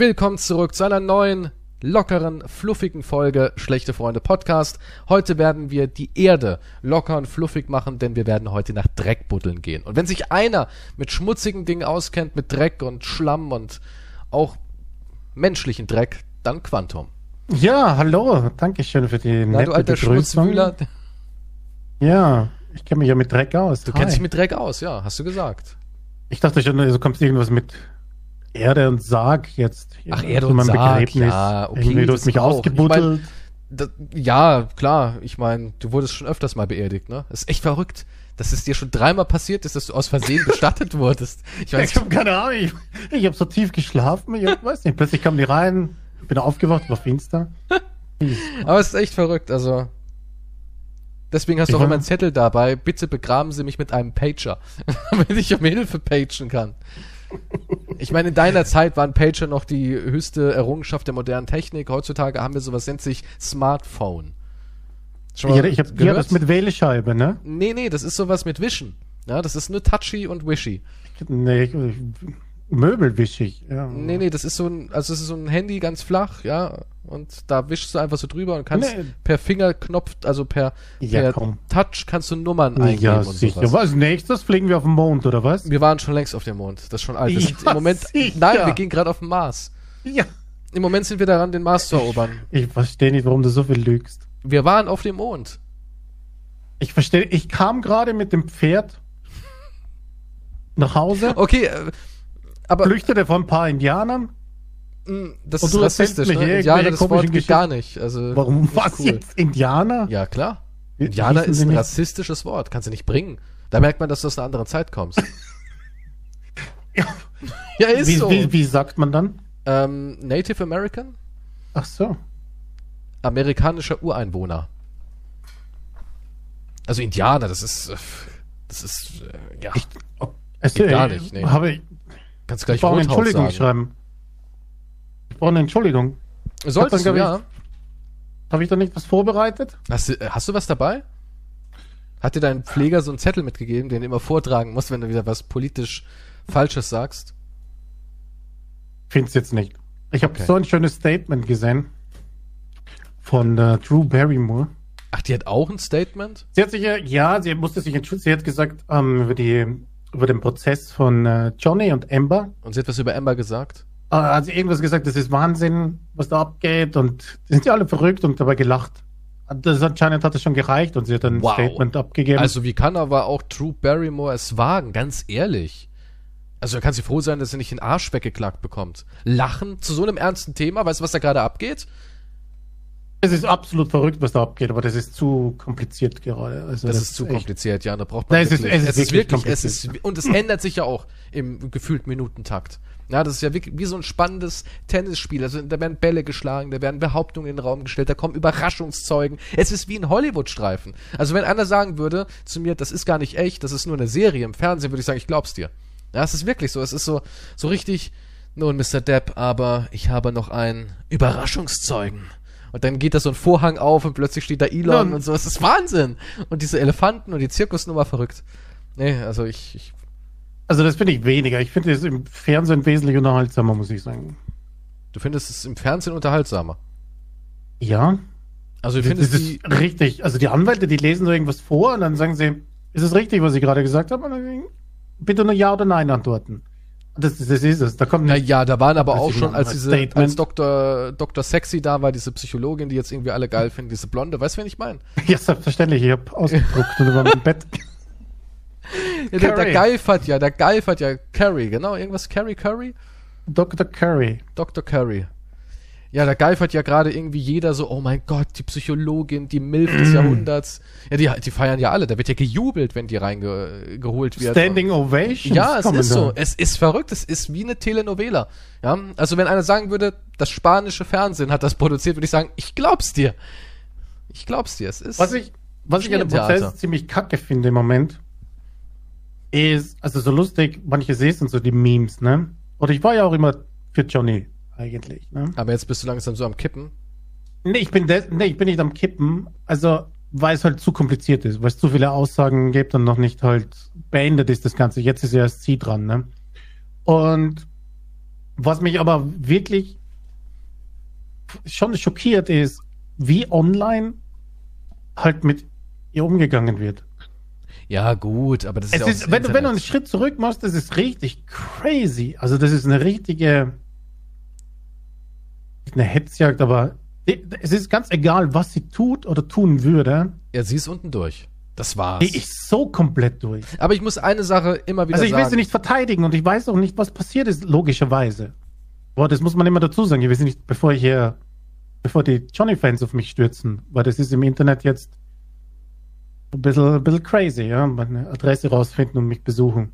Willkommen zurück zu einer neuen, lockeren, fluffigen Folge Schlechte Freunde Podcast. Heute werden wir die Erde locker und fluffig machen, denn wir werden heute nach Dreck buddeln gehen. Und wenn sich einer mit schmutzigen Dingen auskennt, mit Dreck und Schlamm und auch menschlichen Dreck, dann Quantum. Ja, hallo, danke schön für die Na, du alter Schmutzwühler. Ja, ich kenne mich ja mit Dreck aus. Du kennst dich mit Dreck aus, ja, hast du gesagt. Ich dachte schon, du kommst irgendwas mit Erde und Sarg jetzt. Ach, Erde und Sarg, ja, okay. Irgendwie, du hast mich auch. ausgebuddelt. Ich mein, das, ja, klar. Ich meine, du wurdest schon öfters mal beerdigt, ne? Das ist echt verrückt, dass es dir schon dreimal passiert ist, dass du aus Versehen bestattet wurdest. Ich weiß, ich habe keine Ahnung. Ich, ich habe so tief geschlafen. Ich weiß nicht. Plötzlich kamen die rein. Bin aufgewacht, war finster. Aber es ist echt verrückt. Also Deswegen hast du auch immer einen Zettel dabei. Bitte begraben Sie mich mit einem Pager, damit ich um Hilfe pagen kann. Ich meine, in deiner Zeit waren Pager noch die höchste Errungenschaft der modernen Technik. Heutzutage haben wir sowas, nennt sich Smartphone. Schon ja, ich habe hab das mit Wählescheibe, ne? Nee, nee, das ist sowas mit Wischen. Ja, das ist nur touchy und wishy. Nee, möbelwischig, ja. Nee, nee, das ist so ein, also es ist so ein Handy ganz flach, ja, und da wischst du einfach so drüber und kannst nee. per Fingerknopf, also per, ja, per Touch kannst du Nummern eingeben ja, und sicher. sowas. Was nächstes fliegen wir auf den Mond oder was? Wir waren schon längst auf dem Mond. Das ist schon alt. Ja, im Moment sicher. Nein, wir gehen gerade auf den Mars. Ja. Im Moment sind wir daran, den Mars zu erobern. Ich, ich verstehe nicht, warum du so viel lügst. Wir waren auf dem Mond. Ich verstehe, ich kam gerade mit dem Pferd nach Hause. Okay, äh, aber flüchtete von ein paar Indianern hm, das ist rassistisch, ne? Indianer, das Wort geht gar nicht. Also, Warum? Was cool. jetzt? Indianer? Ja, klar. Indianer ist ein rassistisches Wort. Kannst du nicht bringen. Da merkt man, dass du aus einer anderen Zeit kommst. ja. ja, ist wie, so. Wie, wie sagt man dann? Ähm, Native American? Ach so. Amerikanischer Ureinwohner. Also Indianer, das ist, das ist, äh, ja. Ich, es geht gar nicht. Nee. Habe ich, Kannst gleich Rothaus Entschuldigung sagen. schreiben brauche eine Entschuldigung. Solltest du, ja. Habe ich da nicht was vorbereitet? Hast du, hast du was dabei? Hat dir dein Pfleger so einen Zettel mitgegeben, den du immer vortragen musst, wenn du wieder was politisch Falsches sagst? Find's jetzt nicht. Ich habe okay. so ein schönes Statement gesehen von äh, Drew Barrymore. Ach, die hat auch ein Statement? Sie hat sich ja, ja, sie musste sich entschuldigen. Sie hat gesagt ähm, über die über den Prozess von äh, Johnny und Amber. Und sie hat was über Amber gesagt? Ah, hat sie irgendwas gesagt, das ist Wahnsinn, was da abgeht und die sind ja alle verrückt und dabei gelacht. Das anscheinend hat es schon gereicht und sie hat ein wow. Statement abgegeben. Also wie kann aber auch Drew Barrymore es wagen, ganz ehrlich? Also da kann sie froh sein, dass sie nicht den Arsch weggeklagt bekommt. Lachen zu so einem ernsten Thema, weißt du, was da gerade abgeht? Es ist absolut verrückt, was da abgeht, aber das ist zu kompliziert gerade. Also das, das ist zu echt. kompliziert, ja. Da braucht man Nein, wirklich, es ist, es, es ist wirklich, es ist, und es ändert sich ja auch im gefühlt Minutentakt. Ja, das ist ja wie, wie so ein spannendes Tennisspiel. Also da werden Bälle geschlagen, da werden Behauptungen in den Raum gestellt, da kommen Überraschungszeugen. Es ist wie ein Hollywood-Streifen. Also wenn einer sagen würde zu mir, das ist gar nicht echt, das ist nur eine Serie im Fernsehen, würde ich sagen, ich glaub's dir. Ja, es ist wirklich so. Es ist so, so richtig, nun, Mr. Depp, aber ich habe noch einen Überraschungszeugen. Und dann geht da so ein Vorhang auf und plötzlich steht da Elon ja. und so. Es ist Wahnsinn. Und diese Elefanten und die Zirkusnummer verrückt. Nee, also ich, ich also das finde ich weniger. Ich finde es im Fernsehen wesentlich unterhaltsamer, muss ich sagen. Du findest es im Fernsehen unterhaltsamer? Ja. Also ich finde es ist richtig. Also die Anwälte, die lesen so irgendwas vor und dann sagen sie, ist es richtig, was ich gerade gesagt habe? bitte nur Ja oder Nein antworten. Das, das ist es. Da kommt Na ja, da waren aber auch schon, als diese, als Dr. Dr. Sexy da war, diese Psychologin, die jetzt irgendwie alle geil finden, diese Blonde, weißt du, wen ich meine? Ja, selbstverständlich. Ich habe ausgedruckt und über mein Bett ja, der, der geifert ja, der geifert ja. Curry, genau, irgendwas Curry, Curry? Dr. Curry. Dr. Curry. Ja, da geifert ja gerade irgendwie jeder so, oh mein Gott, die Psychologin, die Milf des mm. Jahrhunderts. Ja, die, die feiern ja alle. Da wird ja gejubelt, wenn die reingeholt wird. Standing Ovation. Ja, es ist so. Es ist verrückt. Es ist wie eine Telenovela. Ja, also wenn einer sagen würde, das spanische Fernsehen hat das produziert, würde ich sagen, ich glaub's dir. Ich glaub's dir. Es ist. Was ich, was ich an dem Prozess ziemlich kacke finde im Moment, ist, also so lustig, manche sehen sind so die Memes, ne? Oder ich war ja auch immer für Johnny, eigentlich, ne? Aber jetzt bist du langsam so am Kippen. Nee, ich bin, nee, ich bin nicht am Kippen. Also, weil es halt zu kompliziert ist, weil es zu viele Aussagen gibt und noch nicht halt beendet ist das Ganze. Jetzt ist ja erst sie dran, ne? Und Was mich aber wirklich schon schockiert ist, wie online halt mit ihr umgegangen wird. Ja, gut, aber das ist ja ist, wenn, du, wenn du einen Schritt zurück machst, das ist richtig crazy. Also, das ist eine richtige eine Hetzjagd, aber es ist ganz egal, was sie tut oder tun würde. Ja, sie ist unten durch. Das war's. Die ist so komplett durch. Aber ich muss eine Sache immer wieder sagen. Also ich will sie nicht verteidigen und ich weiß auch nicht, was passiert ist, logischerweise. Boah, das muss man immer dazu sagen. Ich weiß nicht, bevor ich hier, bevor die Johnny-Fans auf mich stürzen, weil das ist im Internet jetzt ein bisschen, ein bisschen crazy, ja, meine Adresse rausfinden und mich besuchen.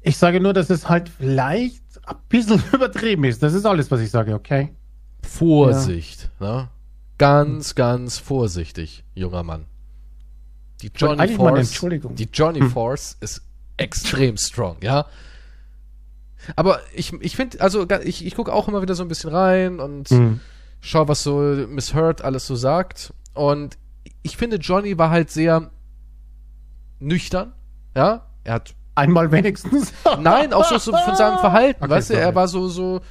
Ich sage nur, dass es halt vielleicht ein bisschen übertrieben ist. Das ist alles, was ich sage, okay? Vorsicht, ja. ne? Ganz, ganz vorsichtig, junger Mann. Die Johnny Force, die Johnny hm. Force ist extrem strong, ja. Aber ich, ich finde, also ich, ich gucke auch immer wieder so ein bisschen rein und hm. schau, was so Miss Hurt alles so sagt. Und ich finde, Johnny war halt sehr nüchtern, ja. Er hat Einmal wenigstens. Nein, auch so, so von seinem Verhalten, okay, weißt du, er war so, so,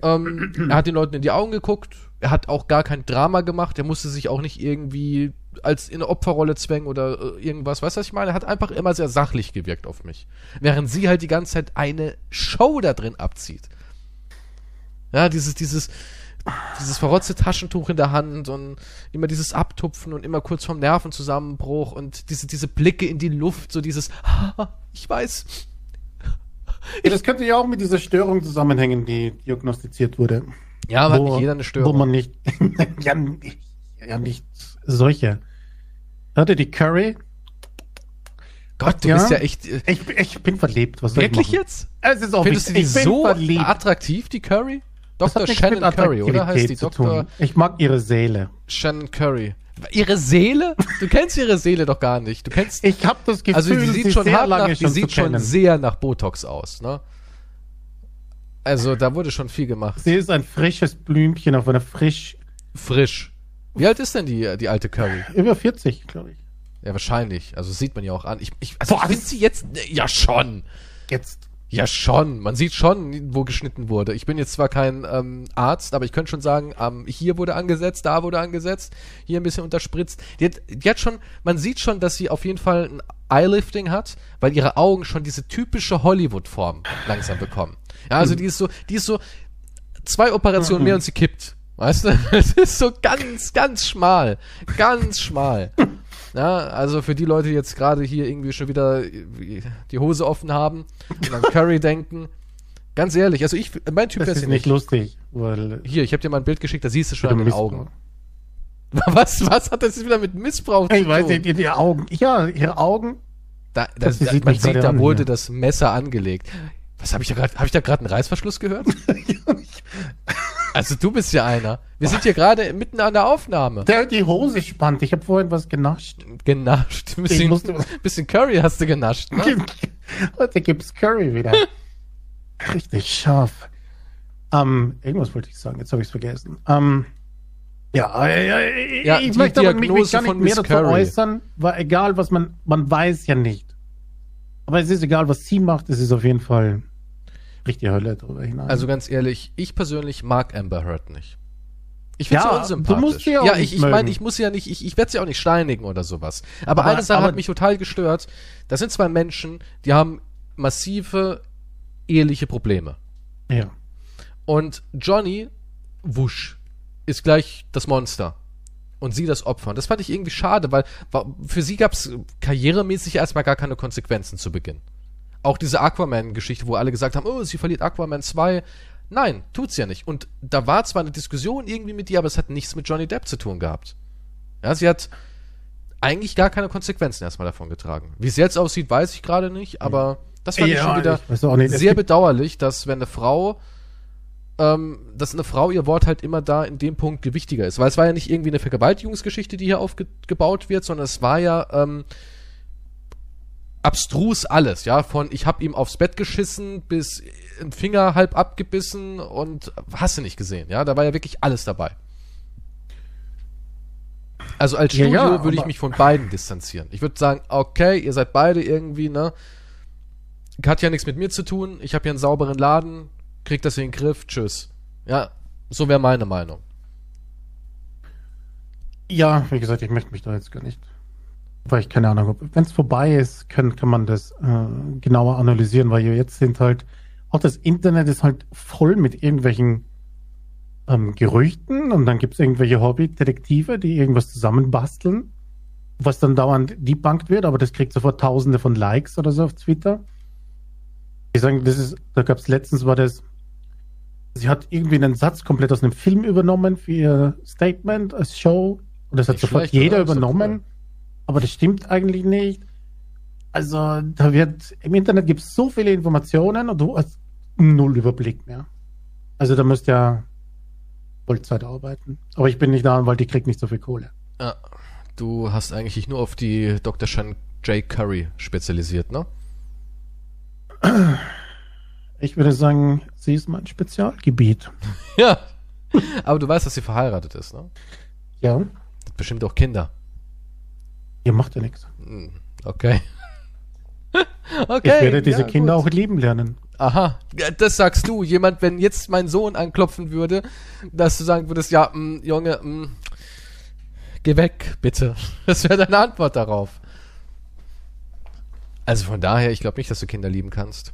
ähm, er hat den Leuten in die Augen geguckt, er hat auch gar kein Drama gemacht, er musste sich auch nicht irgendwie als in eine Opferrolle zwängen oder äh, irgendwas, weißt du, was ich meine? Er hat einfach immer sehr sachlich gewirkt auf mich. Während sie halt die ganze Zeit eine Show da drin abzieht. Ja, dieses, dieses, dieses verrotzte Taschentuch in der Hand und immer dieses Abtupfen und immer kurz vorm Nervenzusammenbruch und diese, diese Blicke in die Luft, so dieses, ich weiß. Ja, das könnte ja auch mit dieser Störung zusammenhängen, die diagnostiziert wurde. Ja, aber wo, hat nicht jeder eine Störung. Wo man nicht, ja, ja, nicht solche. Hatte die Curry. Gott, du ja, bist ja echt. Äh, ich, ich bin verliebt. Was wirklich jetzt? Es ist auch Findest du die so verliebt. attraktiv, die Curry? Dr. Shannon Curry, oder heißt die Dr. Ich mag ihre Seele. Shannon Curry. Ihre Seele? Du kennst ihre Seele doch gar nicht. Du kennst. Ich habe das Gefühl, also die sieht schon sehr lange nach, die sieht schon sehr nach Botox aus, ne? Also da wurde schon viel gemacht. Sie ist ein frisches Blümchen auf einer frisch. Frisch. Wie alt ist denn die, die alte Curry? Über 40, glaube ich. Ja, wahrscheinlich. Also sieht man ja auch an. Ich, ich, also ich finde sie jetzt. Ja, schon. Jetzt. Ja, schon. Man sieht schon, wo geschnitten wurde. Ich bin jetzt zwar kein ähm, Arzt, aber ich könnte schon sagen, ähm, hier wurde angesetzt, da wurde angesetzt, hier ein bisschen unterspritzt. Die hat, die hat schon, man sieht schon, dass sie auf jeden Fall ein Eyelifting hat, weil ihre Augen schon diese typische Hollywood-Form langsam bekommen. Ja, also die ist so, die ist so zwei Operationen mehr und sie kippt. Weißt du? Es ist so ganz, ganz schmal. Ganz schmal. Ja, also für die Leute, die jetzt gerade hier irgendwie schon wieder die Hose offen haben und an Curry denken. Ganz ehrlich, also ich, mein Typ das ist nicht lustig. Weil hier, ich habe dir mal ein Bild geschickt, da siehst du schon an den Missbrauch. Augen. Was, was hat das wieder mit Missbrauch ich zu tun? Ich weiß nicht, die Augen. Ja, ihre Augen. Da, das, das sieht man sieht, da wurde das Messer angelegt. Was habe ich da gerade? Habe ich da gerade einen Reißverschluss gehört? also du bist ja einer. Wir sind hier gerade mitten an der Aufnahme. Der die Hose spannt. Ich habe vorhin was genascht. Genascht. Ein bisschen, musste... bisschen Curry hast du genascht. Ne? Heute gibt's Curry wieder. Richtig scharf. Ähm, irgendwas wollte ich sagen. Jetzt habe ich es vergessen. Ähm, ja, äh, äh, ja, ich möchte aber mich, mich gar nicht mehr dazu äußern, weil egal was man, man weiß ja nicht. Aber es ist egal, was sie macht, es ist auf jeden Fall richtig Hölle drüber hinein. Also ganz ehrlich, ich persönlich mag Amber Heard nicht. Ich finde ja, sie unsympathisch. Du musst sie auch ja, ich, ich meine, ich muss ja nicht, ich, ich werde sie auch nicht steinigen oder sowas. Aber, aber eine Sache aber hat mich total gestört. Das sind zwei Menschen, die haben massive eheliche Probleme. Ja. Und Johnny, wusch, ist gleich das Monster. Und sie das Opfer. Und das fand ich irgendwie schade, weil für sie gab es karrieremäßig erstmal gar keine Konsequenzen zu Beginn. Auch diese Aquaman-Geschichte, wo alle gesagt haben, oh, sie verliert Aquaman 2. Nein, tut's ja nicht. Und da war zwar eine Diskussion irgendwie mit ihr, aber es hat nichts mit Johnny Depp zu tun gehabt. Ja, sie hat eigentlich gar keine Konsequenzen erstmal davon getragen. Wie es jetzt aussieht, weiß ich gerade nicht, aber das fand ja, ich schon wieder ich sehr bedauerlich, dass wenn eine Frau, ähm, dass eine Frau ihr Wort halt immer da in dem Punkt gewichtiger ist. Weil es war ja nicht irgendwie eine Vergewaltigungsgeschichte, die hier aufgebaut wird, sondern es war ja ähm, abstrus alles, ja, von ich hab ihm aufs Bett geschissen bis ein Finger halb abgebissen und hast du nicht gesehen, ja, da war ja wirklich alles dabei. Also als Studio ja, ja, würde ich mich von beiden distanzieren. Ich würde sagen, okay, ihr seid beide irgendwie, ne, hat ja nichts mit mir zu tun, ich habe hier einen sauberen Laden, krieg das in den Griff, tschüss. Ja, so wäre meine Meinung. Ja, wie gesagt, ich möchte mich da jetzt gar nicht, weil ich keine Ahnung habe. Wenn es vorbei ist, kann, kann man das äh, genauer analysieren, weil jetzt sind halt, auch das Internet ist halt voll mit irgendwelchen ähm, Gerüchten und dann gibt es irgendwelche Hobby-Detektive, die irgendwas zusammenbasteln, was dann dauernd debunked wird, aber das kriegt sofort tausende von Likes oder so auf Twitter. Ich sagen, das ist, da gab es letztens war das, sie hat irgendwie einen Satz komplett aus einem Film übernommen für ihr Statement als Show und das hat nicht sofort jeder übernommen, aber das stimmt eigentlich nicht. Also da wird im Internet gibt es so viele Informationen und du hast null Überblick mehr. Also da musst ja Vollzeit arbeiten. Aber ich bin nicht da, weil die kriegt nicht so viel Kohle. Ja, du hast eigentlich nur auf die Dr. Shan J. Curry spezialisiert, ne? Ich würde sagen, sie ist mein Spezialgebiet. ja. Aber du weißt, dass sie verheiratet ist, ne? Ja. Hat bestimmt auch Kinder. Ihr macht ja nichts. Hm, okay. okay. Ich werde diese ja, Kinder gut. auch lieben lernen. Aha, das sagst du. Jemand, wenn jetzt mein Sohn anklopfen würde, dass du sagen würdest, ja, mh, mm, Junge, mh, mm, geh weg, bitte. Das wäre deine Antwort darauf. Also von daher, ich glaube nicht, dass du Kinder lieben kannst.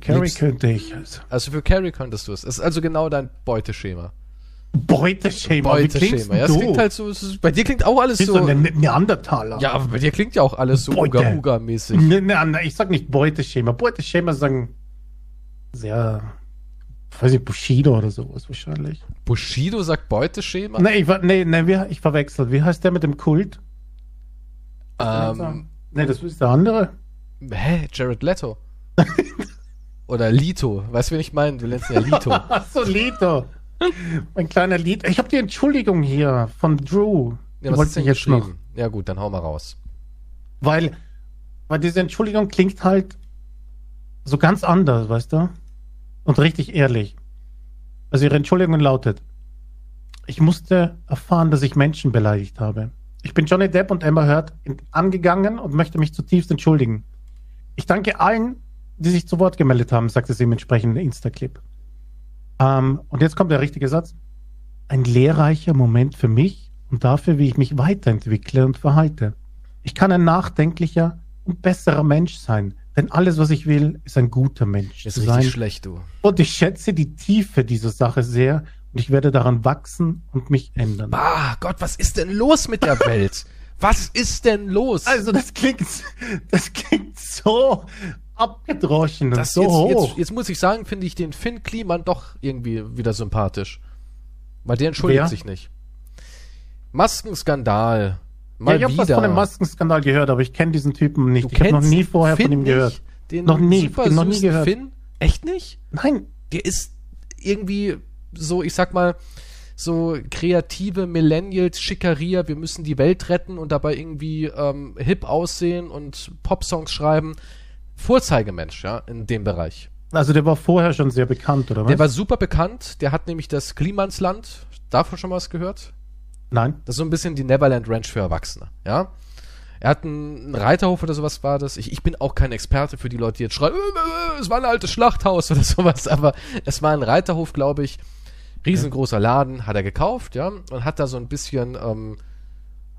Carrie könnte ich. Also. also für Carrie könntest du es. Es ist also genau dein Beuteschema. Beuteschema. Beuteschema. Ja, es klingt halt so, ist, bei dir klingt auch alles Bist so. ein ne Neandertaler. Ja, aber bei dir klingt ja auch alles so Uga-Uga-mäßig. Ne, ne, ich sag nicht Beuteschema. Beuteschema sagen sehr, weiß ich, Bushido oder sowas wahrscheinlich. Bushido sagt Beuteschema? Nee, ich, nee, nee, ich verwechsel. Wie heißt der mit dem Kult? Ähm, nee, das ist der andere. Hä? Jared Leto? Oder Lito. Weißt du, wen ich meine? Du nennst ja Lito. Achso, Lito. mein kleiner Lied. Ich habe die Entschuldigung hier von Drew. Ja, was ist denn jetzt noch? Ja gut, dann hau mal raus. Weil, weil diese Entschuldigung klingt halt so ganz anders, weißt du? Und richtig ehrlich. Also ihre Entschuldigung lautet, ich musste erfahren, dass ich Menschen beleidigt habe. Ich bin Johnny Depp und Emma Hurt angegangen und möchte mich zutiefst entschuldigen. Ich danke allen, die sich zu Wort gemeldet haben, sagte sie im entsprechenden Insta-Clip. Ähm, und jetzt kommt der richtige Satz. Ein lehrreicher Moment für mich und dafür, wie ich mich weiterentwickle und verhalte. Ich kann ein nachdenklicher und besserer Mensch sein, denn alles, was ich will, ist ein guter Mensch ist zu sein. schlecht, du. Und ich schätze die Tiefe dieser Sache sehr und ich werde daran wachsen und mich ändern. Ah, Gott, was ist denn los mit der Welt? was ist denn los? Also, das klingt, das klingt so abgedroschen das so jetzt, hoch. Jetzt, jetzt, muss ich sagen, finde ich den Finn Kliman doch irgendwie wieder sympathisch. Weil der entschuldigt Wer? sich nicht. Maskenskandal. Mal ja, ich habe was von dem Maskenskandal gehört, aber ich kenne diesen Typen nicht. Du ich habe noch nie vorher Finn von ihm gehört. Den noch nie, super noch nie gehört. Finn? Echt nicht? Nein. Der ist irgendwie so, ich sag mal, so kreative Millennials, Schickeria, wir müssen die Welt retten und dabei irgendwie ähm, hip aussehen und Popsongs schreiben. Vorzeigemensch, ja, in dem Bereich. Also der war vorher schon sehr bekannt, oder was? Der war super bekannt. Der hat nämlich das Klimansland, davon schon mal was gehört? Nein. Das ist so ein bisschen die Neverland Ranch für Erwachsene, ja. Er hat einen Reiterhof oder sowas war das. Ich, ich bin auch kein Experte für die Leute, die jetzt schreien, äh, äh, äh es war ein altes Schlachthaus oder sowas, aber es war ein Reiterhof, glaube ich. Riesengroßer Laden, hat er gekauft, ja, und hat da so ein bisschen ähm,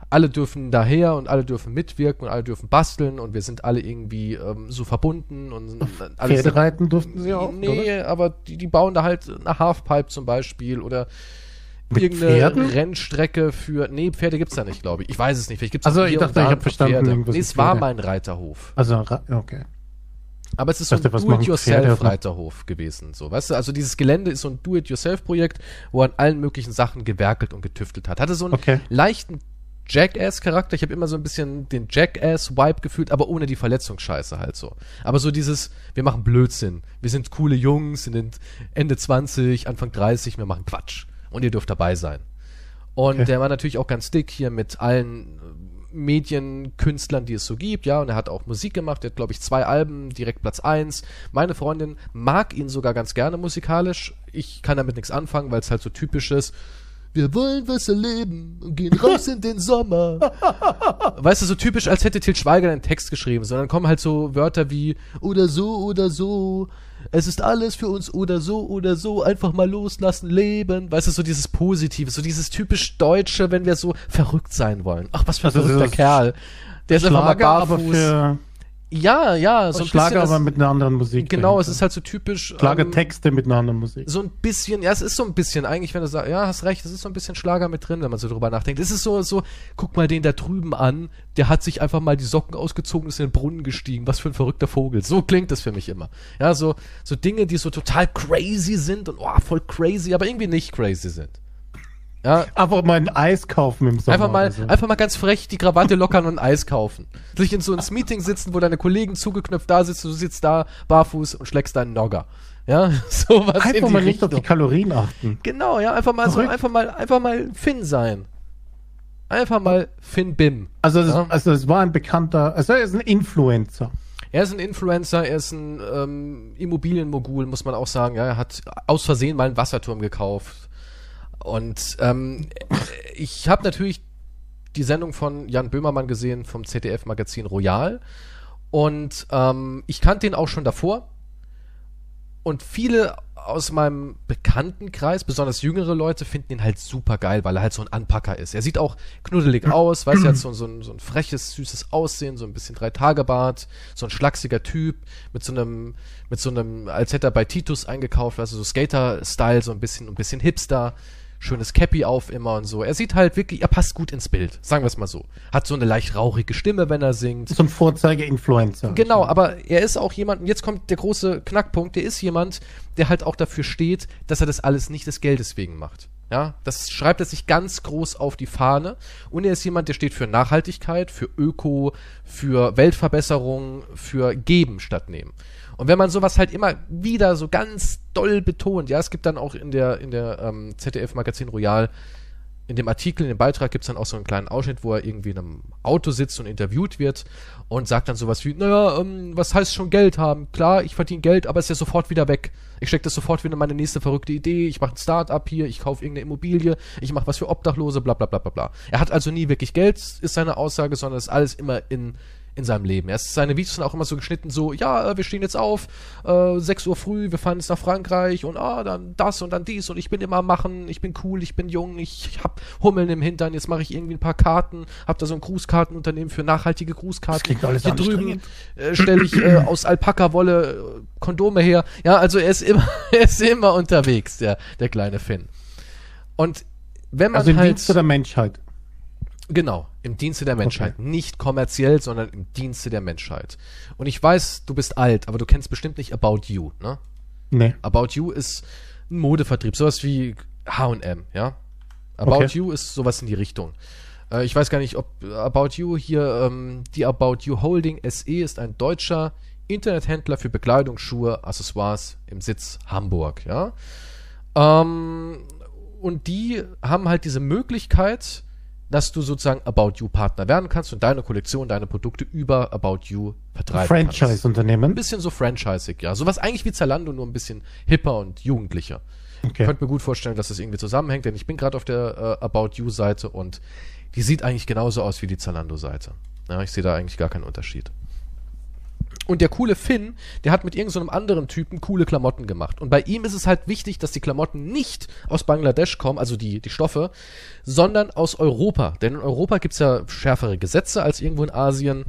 alle dürfen daher und alle dürfen mitwirken und alle dürfen basteln und wir sind alle irgendwie ähm, so verbunden und alles. Pferdereiten durften sie auch? Nee, oder? aber die, die bauen da halt eine Halfpipe zum Beispiel oder Mit irgendeine Pferden? Rennstrecke für. Nee, Pferde gibt's da nicht, glaube ich. Ich weiß es nicht. Vielleicht gibt's also ich dachte, ich habe verstanden. Nee, es war mein Reiterhof. Also, okay. Aber es ist so ein Do-it-yourself-Reiterhof gewesen. So, weißt du, also dieses Gelände ist so ein Do-it-yourself-Projekt, wo er an allen möglichen Sachen gewerkelt und getüftelt hat. Hatte so einen okay. leichten Jackass-Charakter. Ich habe immer so ein bisschen den Jackass-Vibe gefühlt, aber ohne die Verletzungsscheiße halt so. Aber so dieses, wir machen Blödsinn. Wir sind coole Jungs, sind Ende 20, Anfang 30, wir machen Quatsch. Und ihr dürft dabei sein. Und okay. der war natürlich auch ganz dick hier mit allen Medienkünstlern, die es so gibt, ja, und er hat auch Musik gemacht, er hat, glaube ich, zwei Alben, direkt Platz 1. Meine Freundin mag ihn sogar ganz gerne musikalisch. Ich kann damit nichts anfangen, weil es halt so typisch ist Wir wollen was erleben und gehen raus in den Sommer. weißt du, so typisch, als hätte Til Schweiger einen Text geschrieben, sondern kommen halt so Wörter wie oder so oder so. Es ist alles für uns oder so oder so. Einfach mal loslassen, leben. Weißt du, so dieses Positive, so dieses typisch Deutsche, wenn wir so verrückt sein wollen. Ach, was für ein also verrückter Kerl. Der ist Schlager, einfach mal barfuß. Ja, ja, so ein Schlager bisschen, aber mit einer anderen Musik. Genau, dahinter. es ist halt so typisch. Schlagertexte ähm, mit einer anderen Musik. So ein bisschen, ja, es ist so ein bisschen, eigentlich, wenn du sagst, ja, hast recht, es ist so ein bisschen Schlager mit drin, wenn man so drüber nachdenkt. Es ist so, so, guck mal den da drüben an, der hat sich einfach mal die Socken ausgezogen, ist in den Brunnen gestiegen. Was für ein verrückter Vogel. So klingt das für mich immer. Ja, so, so Dinge, die so total crazy sind und, oh, voll crazy, aber irgendwie nicht crazy sind. Ja. Einfach mal ein Eis kaufen im Sommer. Einfach mal, so. einfach mal ganz frech die Krawatte lockern und ein Eis kaufen. Sich in so ins Meeting sitzen, wo deine Kollegen zugeknöpft da sitzen, du sitzt da barfuß und schlägst deinen Nogger. Ja, sowas Einfach mal nicht auf die Kalorien achten. Genau, ja, einfach mal so, einfach mal, einfach mal Finn sein. Einfach mal Finn Bim. Also, es, ja? also es war ein bekannter, also er ist ein Influencer. Er ist ein Influencer, er ist ein ähm, Immobilienmogul, muss man auch sagen. Ja, er hat aus Versehen mal einen Wasserturm gekauft und ähm, ich habe natürlich die Sendung von Jan Böhmermann gesehen vom ZDF-Magazin Royal. Und ähm, ich kannte ihn auch schon davor. Und viele aus meinem Bekanntenkreis, besonders jüngere Leute, finden ihn halt super geil, weil er halt so ein Anpacker ist. Er sieht auch knuddelig aus, weiß er hat so, so, ein, so ein freches, süßes Aussehen, so ein bisschen Drei-Tage-Bart, so ein schlachsiger Typ, mit so einem, mit so einem, als hätte er bei Titus eingekauft, also so Skater-Style, so ein bisschen, ein bisschen Hipster schönes Cappy auf immer und so. Er sieht halt wirklich, er passt gut ins Bild, sagen wir es mal so. Hat so eine leicht rauchige Stimme, wenn er singt. So ein Vorzeige-Influencer. Genau, aber er ist auch jemand, und jetzt kommt der große Knackpunkt, der ist jemand, der halt auch dafür steht, dass er das alles nicht des Geldes wegen macht. Ja, das schreibt er sich ganz groß auf die Fahne. Und er ist jemand, der steht für Nachhaltigkeit, für Öko, für Weltverbesserung, für Geben statt Nehmen. Und wenn man sowas halt immer wieder so ganz doll betont, ja, es gibt dann auch in der, in der ähm, ZDF-Magazin Royal, in dem Artikel, in dem Beitrag gibt es dann auch so einen kleinen Ausschnitt, wo er irgendwie in einem Auto sitzt und interviewt wird und sagt dann sowas wie, naja, ähm, was heißt schon Geld haben? Klar, ich verdiene Geld, aber es ist ja sofort wieder weg. Ich stecke das sofort wieder in meine nächste verrückte Idee, ich mache ein Start-up hier, ich kaufe irgendeine Immobilie, ich mache was für Obdachlose, bla bla bla bla bla. Er hat also nie wirklich Geld, ist seine Aussage, sondern ist alles immer in in seinem Leben. Erst seine Videos sind auch immer so geschnitten, so, ja, äh, wir stehen jetzt auf, äh, 6 Uhr früh, wir fahren jetzt nach Frankreich und ah, dann das und dann dies und ich bin immer machen, ich bin cool, ich bin jung, ich hab Hummeln im Hintern, jetzt mache ich irgendwie ein paar Karten, hab da so ein Grußkartenunternehmen für nachhaltige Grußkarten. Das alles Hier drüben äh, stelle ich äh, aus Alpaka-Wolle äh, Kondome her. Ja, also er ist immer, er ist immer unterwegs, der, der kleine Finn. Und wenn man also halt, Dienste der Menschheit. Genau, im Dienste der Menschheit. Okay. Nicht kommerziell, sondern im Dienste der Menschheit. Und ich weiß, du bist alt, aber du kennst bestimmt nicht About You, ne? Nee. About You ist ein Modevertrieb, sowas wie H&M, ja? About okay. You ist sowas in die Richtung. Äh, ich weiß gar nicht, ob About You hier, ähm, die About You Holding SE ist ein deutscher Internethändler für Bekleidung, Schuhe, Accessoires im Sitz Hamburg, ja? Ähm, und die haben halt diese Möglichkeit, dass du sozusagen About You Partner werden kannst und deine Kollektion, deine Produkte über About You vertreiben. Franchise-Unternehmen? Ein bisschen so franchisig, ja. Sowas eigentlich wie Zalando, nur ein bisschen hipper und jugendlicher. Okay. Ich könnte mir gut vorstellen, dass das irgendwie zusammenhängt, denn ich bin gerade auf der äh, About You-Seite und die sieht eigentlich genauso aus wie die Zalando-Seite. Ja, ich sehe da eigentlich gar keinen Unterschied. Und der coole Finn, der hat mit irgendeinem so anderen Typen coole Klamotten gemacht. Und bei ihm ist es halt wichtig, dass die Klamotten nicht aus Bangladesch kommen, also die, die Stoffe, sondern aus Europa. Denn in Europa gibt's ja schärfere Gesetze als irgendwo in Asien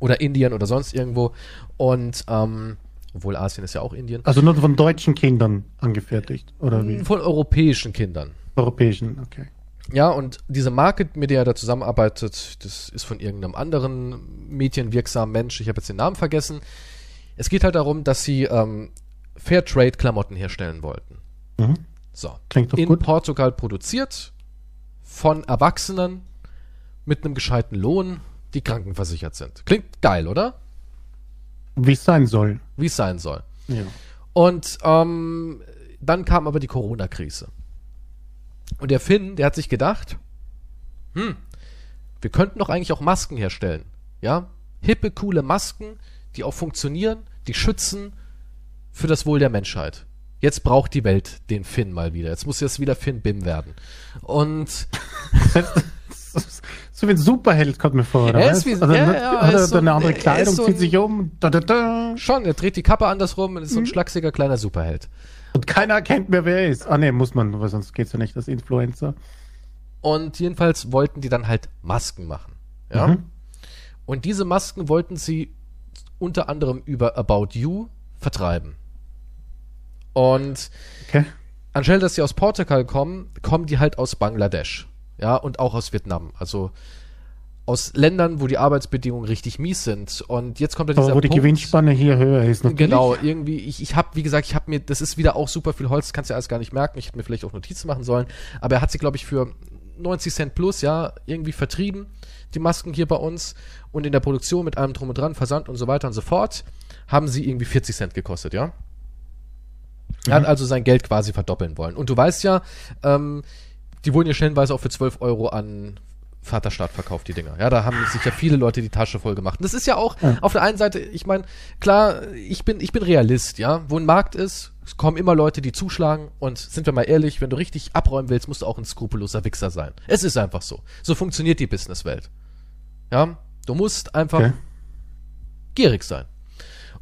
oder Indien oder sonst irgendwo. Und ähm, obwohl Asien ist ja auch Indien. Also nur von deutschen Kindern angefertigt, oder wie? Von europäischen Kindern. Europäischen, okay. Ja, und diese Marke, mit der er da zusammenarbeitet, das ist von irgendeinem anderen medienwirksamen Mensch. Ich habe jetzt den Namen vergessen. Es geht halt darum, dass sie ähm, Fairtrade-Klamotten herstellen wollten. Mhm. So. Klingt doch In gut. Portugal produziert, von Erwachsenen mit einem gescheiten Lohn, die krankenversichert sind. Klingt geil, oder? Wie es sein soll. Wie es sein soll. Ja. Und ähm, dann kam aber die Corona-Krise. Und der Finn, der hat sich gedacht, hm, wir könnten doch eigentlich auch Masken herstellen. Ja? Hippe, coole Masken, die auch funktionieren, die schützen für das Wohl der Menschheit. Jetzt braucht die Welt den Finn mal wieder. Jetzt muss jetzt wieder Finn Bim werden. Und so wie ein Superheld kommt mir vor, oder? Er ist wie, also, ja, ja, hat er so eine andere Kleidung, so zieht sich um. Da, da, da. Schon, er dreht die Kappe andersrum und ist so ein mhm. schlachsiger kleiner Superheld. Und keiner erkennt mehr, wer er ist. Ah ne, muss man, weil sonst geht's ja nicht als Influencer. Und jedenfalls wollten die dann halt Masken machen. Ja. Mhm. Und diese Masken wollten sie unter anderem über About You vertreiben. Und okay. anstelle, dass sie aus Portugal kommen, kommen die halt aus Bangladesch. Ja, und auch aus Vietnam. Also aus Ländern, wo die Arbeitsbedingungen richtig mies sind. Und jetzt kommt ja dieser Aber wo Punkt, die Gewinnspanne hier höher ist. Natürlich. Genau, irgendwie, ich, ich habe, wie gesagt, ich habe mir, das ist wieder auch super viel Holz, kannst du ja alles gar nicht merken. Ich hätte mir vielleicht auch Notizen machen sollen. Aber er hat sie, glaube ich, für 90 Cent plus, ja, irgendwie vertrieben, die Masken hier bei uns. Und in der Produktion mit allem drum und dran, Versand und so weiter und so fort, haben sie irgendwie 40 Cent gekostet, ja. Er mhm. hat also sein Geld quasi verdoppeln wollen. Und du weißt ja, ähm, die wurden ja stellenweise auch für 12 Euro an Vaterstaat verkauft, die Dinger. Ja, da haben sich ja viele Leute die Tasche voll gemacht. Und das ist ja auch ja. auf der einen Seite, ich meine, klar, ich bin, ich bin Realist, ja. Wo ein Markt ist, es kommen immer Leute, die zuschlagen. Und sind wir mal ehrlich, wenn du richtig abräumen willst, musst du auch ein skrupelloser Wichser sein. Es ist einfach so. So funktioniert die Businesswelt. Ja, du musst einfach okay. gierig sein.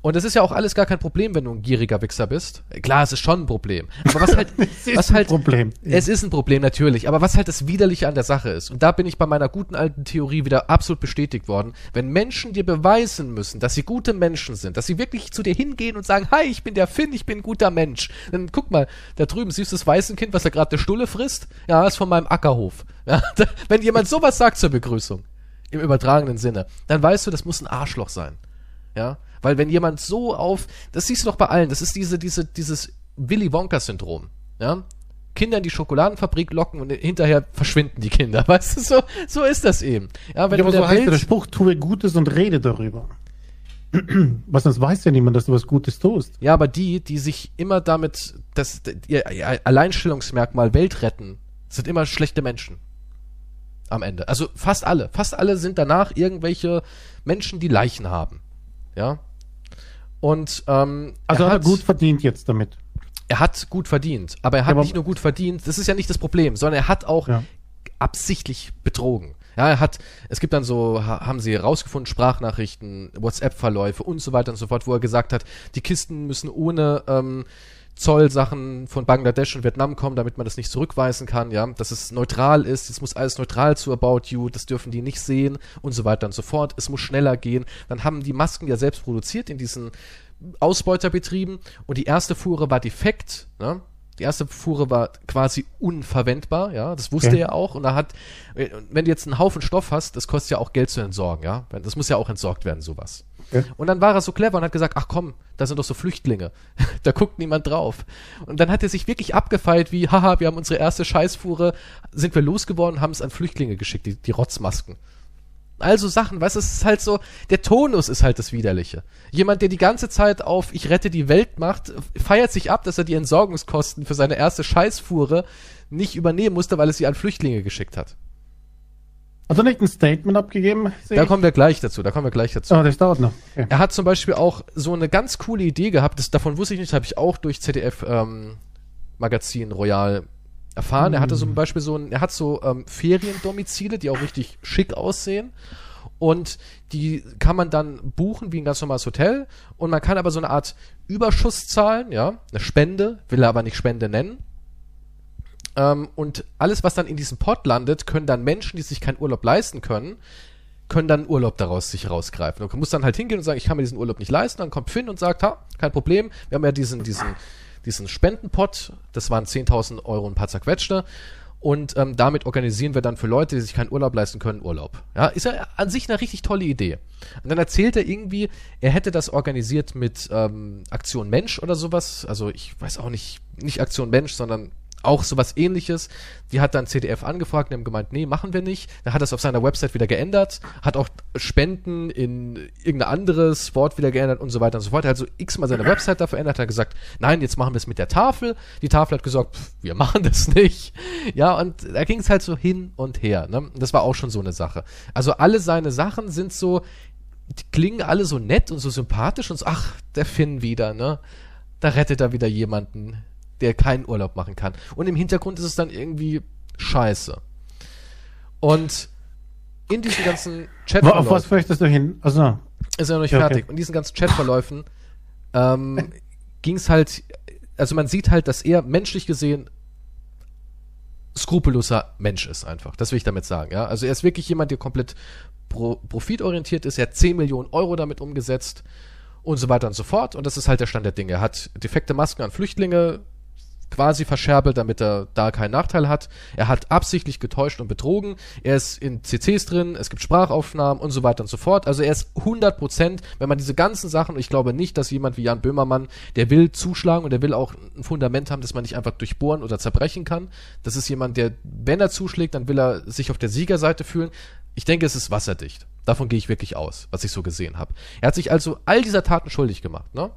Und es ist ja auch alles gar kein Problem, wenn du ein gieriger Wichser bist. Klar, es ist schon ein Problem. Aber was halt, es was halt, Problem. Es ist ein Problem, natürlich. Aber was halt das Widerliche an der Sache ist, und da bin ich bei meiner guten alten Theorie wieder absolut bestätigt worden, wenn Menschen dir beweisen müssen, dass sie gute Menschen sind, dass sie wirklich zu dir hingehen und sagen, hi, ich bin der Finn, ich bin ein guter Mensch. Dann guck mal, da drüben siehst du das Waisenkind, was da gerade eine Stulle frisst? Ja, ist von meinem Ackerhof. Ja, da, wenn jemand sowas sagt zur Begrüßung, im übertragenen Sinne, dann weißt du, das muss ein Arschloch sein. Ja, weil wenn jemand so auf, das siehst du doch bei allen, das ist diese, diese, dieses Willy Wonka-Syndrom. Ja? Kinder in die Schokoladenfabrik locken und hinterher verschwinden die Kinder. Weißt du, so, so ist das eben. Ja, wenn ja, aber so heißt der Spruch, tue Gutes und rede darüber. was sonst weiß ja niemand, dass du was Gutes tust. Ja, aber die, die sich immer damit, das, ihr Alleinstellungsmerkmal Welt retten, sind immer schlechte Menschen. Am Ende. Also fast alle. Fast alle sind danach irgendwelche Menschen, die Leichen haben. Ja. Und ähm, also er hat er gut verdient jetzt damit. Er hat gut verdient, aber er hat ja, nicht nur gut verdient, das ist ja nicht das Problem, sondern er hat auch ja. absichtlich betrogen. Ja, er hat, es gibt dann so, haben sie herausgefunden, Sprachnachrichten, WhatsApp-Verläufe und so weiter und so fort, wo er gesagt hat, die Kisten müssen ohne ähm, Zollsachen von Bangladesch und Vietnam kommen, damit man das nicht zurückweisen kann, ja, dass es neutral ist, es muss alles neutral zu About You, das dürfen die nicht sehen und so weiter und so fort. Es muss schneller gehen. Dann haben die Masken ja selbst produziert in diesen Ausbeuterbetrieben und die erste Fuhre war defekt, ne? Die erste Fuhre war quasi unverwendbar, ja, das wusste okay. er auch. Und da hat, wenn du jetzt einen Haufen Stoff hast, das kostet ja auch Geld zu entsorgen, ja. Das muss ja auch entsorgt werden, sowas. Und dann war er so clever und hat gesagt, ach komm, da sind doch so Flüchtlinge. da guckt niemand drauf. Und dann hat er sich wirklich abgefeilt wie, haha, wir haben unsere erste Scheißfuhre, sind wir losgeworden, haben es an Flüchtlinge geschickt, die, die Rotzmasken. Also Sachen, weißt du, es ist halt so, der Tonus ist halt das Widerliche. Jemand, der die ganze Zeit auf Ich rette die Welt macht, feiert sich ab, dass er die Entsorgungskosten für seine erste Scheißfuhre nicht übernehmen musste, weil er sie an Flüchtlinge geschickt hat. Also nicht ein Statement abgegeben? Da kommen wir gleich dazu, da kommen wir gleich dazu. Oh, das dauert noch. Okay. Er hat zum Beispiel auch so eine ganz coole Idee gehabt, das, davon wusste ich nicht, habe ich auch durch ZDF ähm, Magazin Royal erfahren. Mm. Er hatte zum hm. Beispiel so ein, er hat so ähm, Feriendomizile, die auch richtig schick aussehen. Und die kann man dann buchen wie ein ganz normales Hotel. Und man kann aber so eine Art Überschuss zahlen, ja, eine Spende, will er aber nicht Spende nennen. Ähm, und alles, was dann in diesem Pot landet, können dann Menschen, die sich keinen Urlaub leisten können, können dann Urlaub daraus sich rausgreifen. Du musst dann halt hingehen und sagen, ich kann mir diesen Urlaub nicht leisten. Dann kommt Finn und sagt, ha, kein Problem. Wir haben ja diesen, diesen, diesen Spendenpot. Das waren 10.000 Euro und ein paar zerquetschte. Und ähm, damit organisieren wir dann für Leute, die sich keinen Urlaub leisten können, Urlaub. Ja, ist ja an sich eine richtig tolle Idee. Und dann erzählt er irgendwie, er hätte das organisiert mit ähm, Aktion Mensch oder sowas. Also ich weiß auch nicht, nicht Aktion Mensch, sondern auch sowas ähnliches. Die hat dann CDF angefragt und haben gemeint, nee, machen wir nicht. Da hat das auf seiner Website wieder geändert, hat auch Spenden in irgendein anderes Wort wieder geändert und so weiter und so fort. Hat so x-mal seine Website da verändert, hat gesagt, nein, jetzt machen wir es mit der Tafel. Die Tafel hat gesagt, pff, wir machen das nicht. Ja, und da ging es halt so hin und her. Ne? Das war auch schon so eine Sache. Also alle seine Sachen sind so, die klingen alle so nett und so sympathisch und so, ach, der Finn wieder, ne? da rettet er wieder jemanden, der keinen Urlaub machen kann. Und im Hintergrund ist es dann irgendwie scheiße. Und in diesen ganzen Chatverläufen. Auf was möchtest du hin? Also, ist ja noch nicht ja, fertig. Okay. Und in diesen ganzen Chatverläufen ähm, ging es halt, also man sieht halt, dass er menschlich gesehen skrupelloser Mensch ist einfach. Das will ich damit sagen, ja. Also er ist wirklich jemand, der komplett pro profitorientiert ist. Er hat 10 Millionen Euro damit umgesetzt und so weiter und so fort. Und das ist halt der Stand der Dinge. Er hat defekte Masken an Flüchtlinge quasi verscherbelt, damit er da keinen Nachteil hat. Er hat absichtlich getäuscht und betrogen. Er ist in CCs drin, es gibt Sprachaufnahmen und so weiter und so fort. Also er ist 100 Prozent, wenn man diese ganzen Sachen, ich glaube nicht, dass jemand wie Jan Böhmermann, der will zuschlagen und der will auch ein Fundament haben, das man nicht einfach durchbohren oder zerbrechen kann. Das ist jemand, der, wenn er zuschlägt, dann will er sich auf der Siegerseite fühlen. Ich denke, es ist wasserdicht. Davon gehe ich wirklich aus, was ich so gesehen habe. Er hat sich also all dieser Taten schuldig gemacht, ne?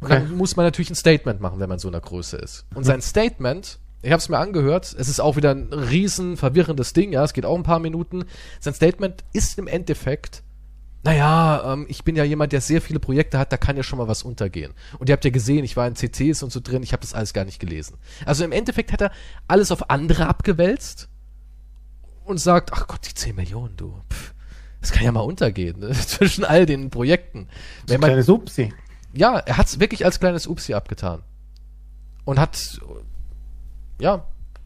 Und dann muss man natürlich ein Statement machen, wenn man so einer Größe ist. Und sein Statement, ich habe es mir angehört, es ist auch wieder ein riesen verwirrendes Ding, ja, es geht auch ein paar Minuten. Sein Statement ist im Endeffekt, naja, ähm, ich bin ja jemand, der sehr viele Projekte hat, da kann ja schon mal was untergehen. Und ihr habt ja gesehen, ich war in CCs und so drin, ich habe das alles gar nicht gelesen. Also im Endeffekt hat er alles auf andere abgewälzt und sagt, ach Gott, die 10 Millionen, du, pff, das kann ja mal untergehen, ne? zwischen all den Projekten. Wenn man, kleines Upsi ja, er hat es wirklich als kleines Upsi abgetan. Und hat, ja,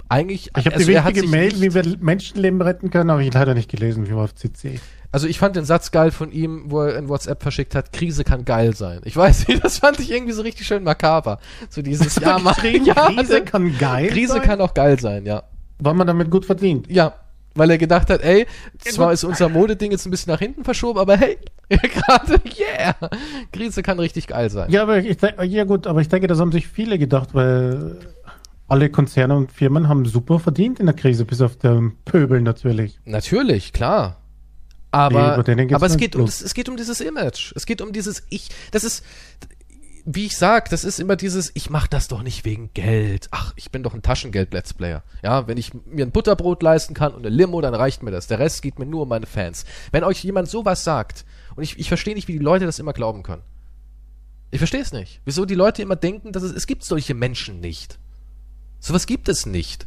eigentlich. Ich habe also die wichtige Mail, wie wir Menschenleben retten können, aber ich leider nicht gelesen, wie auf CC. Also ich fand den Satz geil von ihm, wo er in WhatsApp verschickt hat, Krise kann geil sein. Ich weiß nicht, das fand ich irgendwie so richtig schön makaber. So dieses, ja, ja, Krise kann geil Krise sein? kann auch geil sein, ja. Weil man damit gut verdient. Ja, weil er gedacht hat, ey, zwar ist unser Modeding jetzt ein bisschen nach hinten verschoben, aber hey, gerade, yeah, Krise kann richtig geil sein. Ja, aber ich, ja gut, aber ich denke, das haben sich viele gedacht, weil alle Konzerne und Firmen haben super verdient in der Krise, bis auf den Pöbel natürlich. Natürlich, klar. Aber, aber es geht um, es geht um dieses Image. Es geht um dieses Ich. Das ist, wie ich sag, das ist immer dieses, ich mach das doch nicht wegen Geld. Ach, ich bin doch ein Taschengeld-Let's Player. Ja, wenn ich mir ein Butterbrot leisten kann und eine Limo, dann reicht mir das. Der Rest geht mir nur um meine Fans. Wenn euch jemand sowas sagt, und ich, ich verstehe nicht, wie die Leute das immer glauben können. Ich verstehe es nicht. Wieso die Leute immer denken, dass es, es gibt solche Menschen nicht. Sowas gibt es nicht.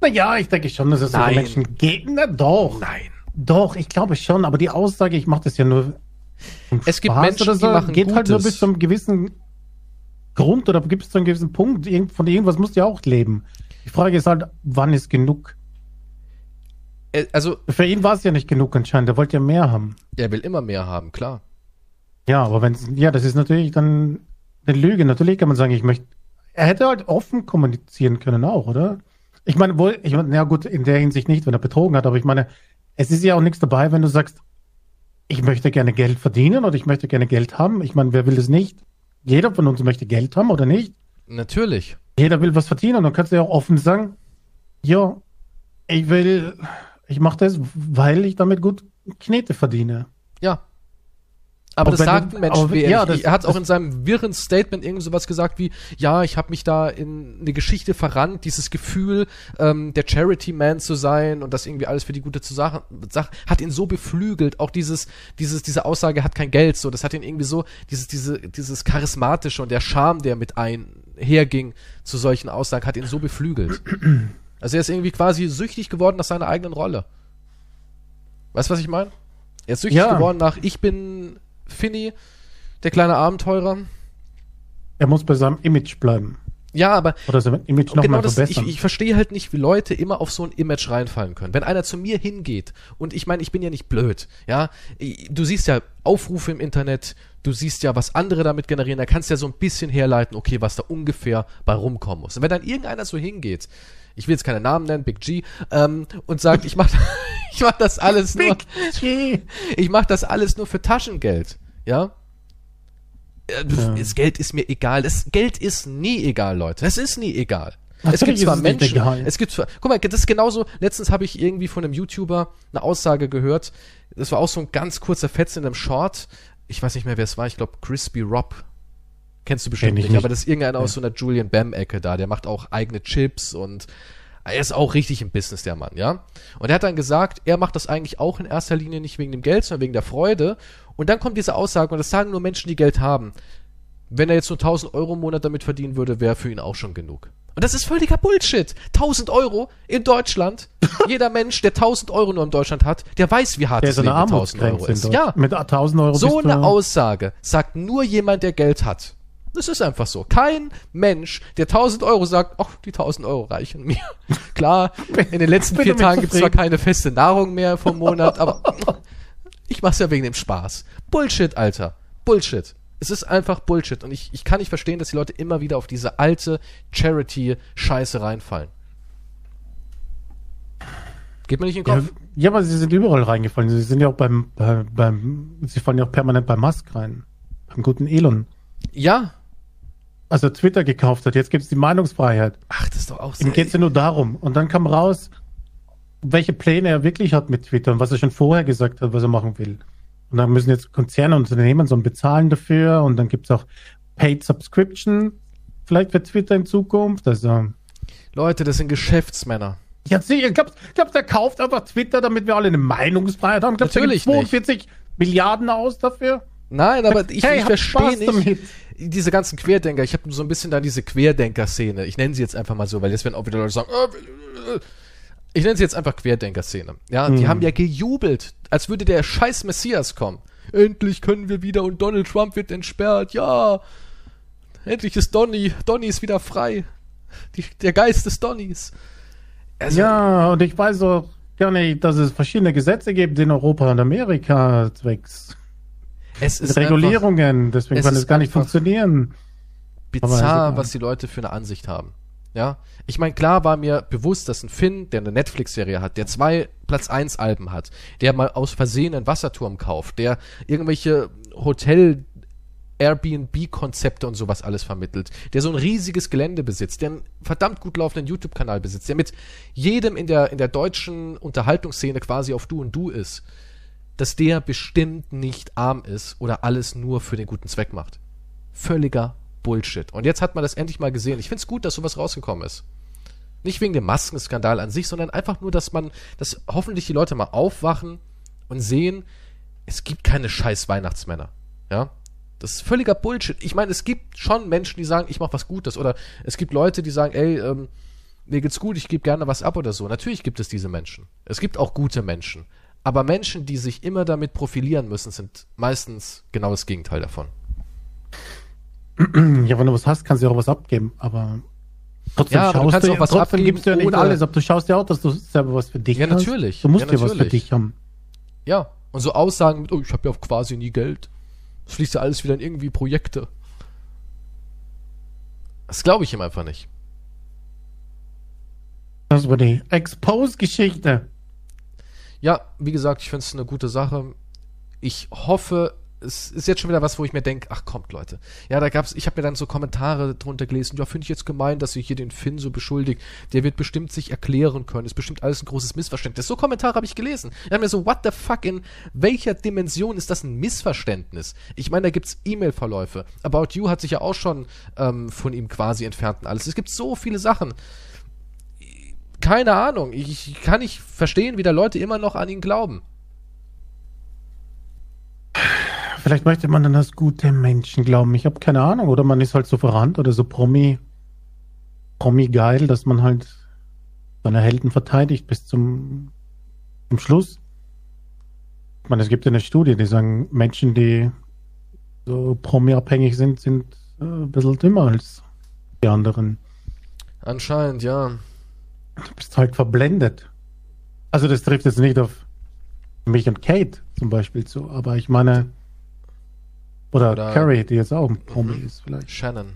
Naja, ich denke schon, dass es Nein. solche Menschen gibt. Na doch. Nein. Doch, ich glaube schon, aber die Aussage, ich mache das ja nur es gibt Menschen, so, die machen geht Gutes. halt nur bis zu einem gewissen Grund oder gibt es zu einem gewissen Punkt. Von irgendwas musst du ja auch leben. Die Frage ist halt, wann ist genug? Äh, also für ihn war es ja nicht genug anscheinend. Er wollte ja mehr haben. Er will immer mehr haben, klar. Ja, aber wenn ja, das ist natürlich dann eine Lüge. Natürlich kann man sagen, ich möchte. Er hätte halt offen kommunizieren können auch, oder? Ich meine, wohl, ich meine, ja gut, in der Hinsicht nicht, wenn er betrogen hat, aber ich meine, es ist ja auch nichts dabei, wenn du sagst, ich möchte gerne Geld verdienen oder ich möchte gerne Geld haben. Ich meine, wer will es nicht? Jeder von uns möchte Geld haben oder nicht? Natürlich. Jeder will was verdienen. Dann kannst du ja auch offen sagen, ja, ich will, ich mache das, weil ich damit gut Knete verdiene. Ja. Aber das sagt ein Mensch aber, ja, das, Er hat auch in seinem wirren Statement irgend sowas gesagt wie, ja, ich habe mich da in eine Geschichte verrannt, dieses Gefühl, ähm, der Charity-Man zu sein und das irgendwie alles für die gute Sache, hat ihn so beflügelt. Auch dieses, dieses, diese Aussage hat kein Geld, so, das hat ihn irgendwie so, dieses, diese, dieses Charismatische und der Charme, der mit einherging zu solchen Aussagen, hat ihn so beflügelt. Also er ist irgendwie quasi süchtig geworden nach seiner eigenen Rolle. Weißt du, was ich meine? Er ist süchtig ja. geworden nach, ich bin Finny, der kleine Abenteurer. Er muss bei seinem Image bleiben. Ja, aber oder sein Image noch genau mal verbessern. ich, ich verstehe halt nicht, wie Leute immer auf so ein Image reinfallen können. Wenn einer zu mir hingeht und ich meine, ich bin ja nicht blöd, ja, du siehst ja Aufrufe im Internet, du siehst ja, was andere damit generieren, da kannst du ja so ein bisschen herleiten, okay, was da ungefähr bei rumkommen muss. Und wenn dann irgendeiner so hingeht, ich will jetzt keine Namen nennen, Big G, ähm, und sagt, ich mach, ich mach das alles nur, ich mach das alles nur für Taschengeld, ja? Äh, ja. Das Geld ist mir egal. Das Geld ist nie egal, Leute. Es ist nie egal. Natürlich es gibt zwar Menschen, es gibt zwar, guck mal, das ist genauso, letztens habe ich irgendwie von einem YouTuber eine Aussage gehört, das war auch so ein ganz kurzer Fetz in einem Short, ich weiß nicht mehr, wer es war, ich glaube Crispy Rob, kennst du bestimmt nicht, nicht, aber das ist irgendeiner ja. aus so einer Julian Bam-Ecke da, der macht auch eigene Chips und er ist auch richtig im Business, der Mann, ja. Und er hat dann gesagt, er macht das eigentlich auch in erster Linie nicht wegen dem Geld, sondern wegen der Freude. Und dann kommt diese Aussage, und das sagen nur Menschen, die Geld haben. Wenn er jetzt nur 1000 Euro im Monat damit verdienen würde, wäre für ihn auch schon genug. Und das ist völliger Bullshit. 1000 Euro in Deutschland. Jeder Mensch, der 1000 Euro nur in Deutschland hat, der weiß, wie hart Der ist es eine Leben mit 1000 Euro ist. Ja. Mit 1000 Euro so eine Aussage sagt nur jemand, der Geld hat. Das ist einfach so. Kein Mensch, der 1000 Euro sagt, ach, die 1000 Euro reichen mir. Klar, in den letzten vier Tagen gibt es zwar keine feste Nahrung mehr vom Monat, aber ich mach's ja wegen dem Spaß. Bullshit, Alter. Bullshit. Es ist einfach Bullshit. Und ich, ich kann nicht verstehen, dass die Leute immer wieder auf diese alte Charity-Scheiße reinfallen. Geht mir nicht in den Ja, Kopf. ja, aber sie sind überall reingefallen. Sie sind ja auch beim, bei, beim, sie fallen ja auch permanent bei Musk rein. Beim guten Elon. Ja. Als er Twitter gekauft hat, jetzt gibt es die Meinungsfreiheit. Ach, das ist doch auch so. Ihm geht es ja nur darum. Und dann kam raus, welche Pläne er wirklich hat mit Twitter und was er schon vorher gesagt hat, was er machen will. Und dann müssen jetzt Konzerne und Unternehmen so bezahlen dafür und dann gibt es auch Paid Subscription, vielleicht für Twitter in Zukunft. Also, Leute, das sind Geschäftsmänner. ja, sicher, glaubst, glaubst der kauft einfach Twitter, damit wir alle eine Meinungsfreiheit haben? Glaubst du, Natürlich gibt 42 Milliarden aus dafür? Nein, aber ich, Hey, ich verstehe nicht damit. Diese ganzen Querdenker. Ich habe so ein bisschen dann diese Querdenker-Szene. Ich nenne sie jetzt einfach mal so, weil jetzt werden auch wieder Leute sagen, äh, äh, ich nenne sie jetzt einfach Querdenker-Szene. Ja, die Mhm. haben ja gejubelt, als würde der scheiß Messias kommen. Endlich können wir wieder und Donald Trump wird entsperrt. Ja, endlich ist Donny. Donny ist wieder frei. Die, der Geist des Donnys. Also, ja, und ich weiß auch gar nicht, dass es verschiedene Gesetze gibt in Europa und Amerika zwecks es ist Regulierungen, deswegen es kann es gar nicht funktionieren. Bizarr, was die Leute für eine Ansicht haben. Ja, ich meine, klar war mir bewusst, dass ein Finn, der eine Netflix-Serie hat, der zwei Platz 1 Alben hat, der mal aus Versehen einen Wasserturm kauft, der irgendwelche Hotel Airbnb-Konzepte und sowas alles vermittelt, der so ein riesiges Gelände besitzt, der einen verdammt gut laufenden YouTube-Kanal besitzt, der mit jedem in der, in der deutschen Unterhaltungsszene quasi auf Du und Du ist, dass der bestimmt nicht arm ist oder alles nur für den guten Zweck macht. Völliger Bullshit. Und jetzt hat man das endlich mal gesehen. Ich finde es gut, dass sowas rausgekommen ist. Nicht wegen dem Maskenskandal an sich, sondern einfach nur, dass man, dass hoffentlich die Leute mal aufwachen und sehen, es gibt keine scheiß Weihnachtsmänner. Ja? Das ist völliger Bullshit. Ich meine, es gibt schon Menschen, die sagen, ich mache was Gutes. Oder es gibt Leute, die sagen, ey, ähm, mir geht's gut, ich gebe gerne was ab oder so. Natürlich gibt es diese Menschen. Es gibt auch gute Menschen. Aber Menschen, die sich immer damit profilieren müssen, sind meistens genau das Gegenteil davon. Ja, wenn du was hast, kannst du ja auch was abgeben, aber trotzdem Ja, aber schaust du auch ja, was trotzdem abgeben gibst du ja nicht alles ab. Du schaust ja auch, dass du selber was für dich Ja, hast. natürlich. Du musst Ja, ja, was für natürlich. dich haben. Ja, und so Aussagen mit, oh, ich habe ja quasi nie Geld. Das fließt ja alles wieder in irgendwie Projekte. Das glaube ich ihm einfach nicht. Das war die Expose-Geschichte. Ja, wie gesagt, ich finde es eine gute Sache. Ich hoffe, es ist jetzt schon wieder was, wo ich mir denke, ach kommt Leute. Ja, da gab's, ich habe mir dann so Kommentare drunter gelesen, ja, finde ich jetzt gemein, dass ihr hier den Finn so beschuldigt. Der wird bestimmt sich erklären können. Ist bestimmt alles ein großes Missverständnis. So Kommentare habe ich gelesen. Ich hab mir so, what the fuck, in welcher Dimension ist das ein Missverständnis? Ich meine, da gibt's E-Mail-Verläufe. About You hat sich ja auch schon ähm, von ihm quasi entfernt und alles. Es gibt so viele Sachen keine Ahnung. Ich, ich kann nicht verstehen, wie da Leute immer noch an ihn glauben. Vielleicht möchte man dann als gute Menschen glauben. Ich habe keine Ahnung. Oder man ist halt so verrannt oder so Promi, Promi geil, dass man halt seine Helden verteidigt bis zum, zum Schluss. Ich meine, es gibt ja eine Studie, die sagen, Menschen, die so Promi-abhängig sind, sind äh, ein bisschen dümmer als die anderen. Anscheinend, ja. Du bist halt verblendet. Also das trifft jetzt nicht auf mich und Kate zum Beispiel zu, aber ich meine, oder, Oder- Carrie, die jetzt auch ein Promi Mhm. ist vielleicht. Shannon.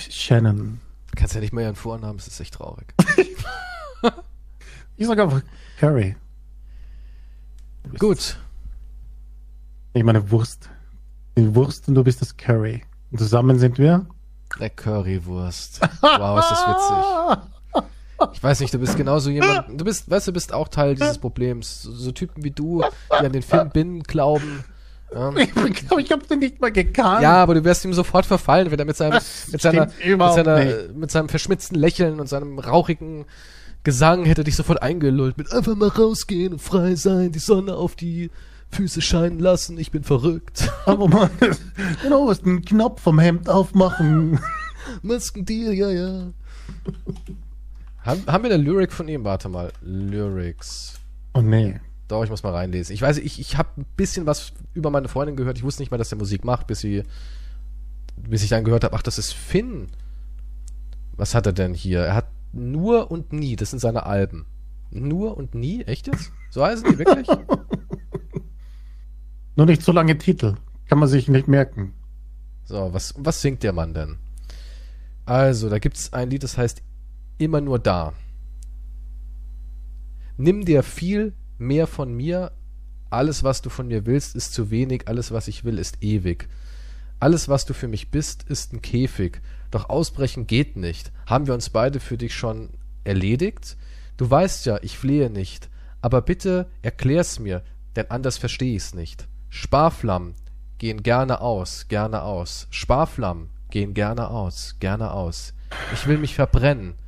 Shannon. Du kannst ja nicht mehr ihren Vornamen, das ist echt traurig. Ich sage einfach Carrie. Gut. Ich meine Wurst. Die Wurst und du bist das Carrie. Und zusammen sind wir. Der Currywurst. Wow, ist das witzig. Ich weiß nicht, du bist genauso jemand. Du bist, weißt du, bist auch Teil dieses Problems. So, so Typen wie du, die an den Film Bin glauben. Ja. Ich glaube, ich habe den nicht mal gekannt. ja, aber du wärst ihm sofort verfallen, wenn er mit seinem, Das mit seiner, mit, seiner nicht. mit seinem verschmitzten Lächeln und seinem rauchigen Gesang hätte dich sofort eingelullt mit einfach mal rausgehen und frei sein, die Sonne auf die Füße scheinen lassen, ich bin verrückt. Aber man, genau, was den Knopf vom Hemd aufmachen. Maskendeal, ja, ja. Haben, haben wir eine Lyric von ihm? Warte mal. Lyrics. Oh nee. Doch, ich muss mal reinlesen. Ich weiß, ich, ich habe ein bisschen was über meine Freundin gehört. Ich wusste nicht mal, dass der Musik macht, bis sie, bis ich dann gehört habe, ach, das ist Finn. Was hat er denn hier? Er hat nur und nie, das sind seine Alben. Nur und nie? Echt jetzt? So heißen die wirklich? Nur nicht so lange Titel. Kann man sich nicht merken. So, was, was singt der Mann denn? Also, da gibt es ein Lied, das heißt Immer nur da. Nimm dir viel mehr von mir. Alles, was du von mir willst, ist zu wenig. Alles, was ich will, ist ewig. Alles, was du für mich bist, ist ein Käfig. Doch ausbrechen geht nicht. Haben wir uns beide für dich schon erledigt? Du weißt ja, ich flehe nicht. Aber bitte erklär's mir, denn anders versteh ich's nicht. Sparflammen gehen gerne aus, gerne aus. Sparflammen gehen gerne aus, gerne aus. Ich will mich verbrennen.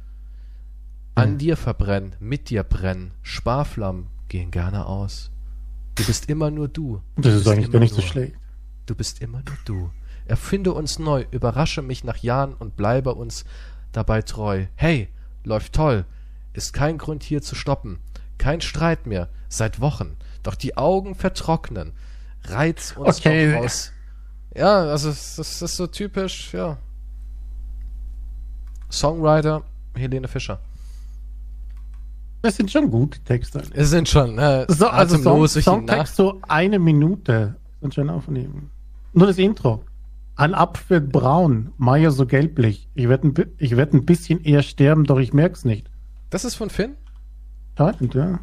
An hm. dir verbrennen, mit dir brennen. Sparflammen gehen gerne aus. Du bist immer nur du. Das ist eigentlich gar nicht so schlecht. Du bist immer nur du. Erfinde uns neu, überrasche mich nach Jahren und bleibe uns dabei treu. Hey, läuft toll ist kein Grund hier zu stoppen. Kein Streit mehr, seit Wochen. Doch die Augen vertrocknen. Reiz uns okay. doch aus. Ja, also das ist so typisch, ja. Songwriter Helene Fischer. Das sind schon gute Texte. Es sind schon, äh, so, also Song, Songtext so eine Minute sind schon aufnehmen. Nur das Intro. Ein Apfel braun, Meier so gelblich. Ich werde ein, werd ein bisschen eher sterben, doch ich merk's nicht. Das ist von Finn? Scheint, ja.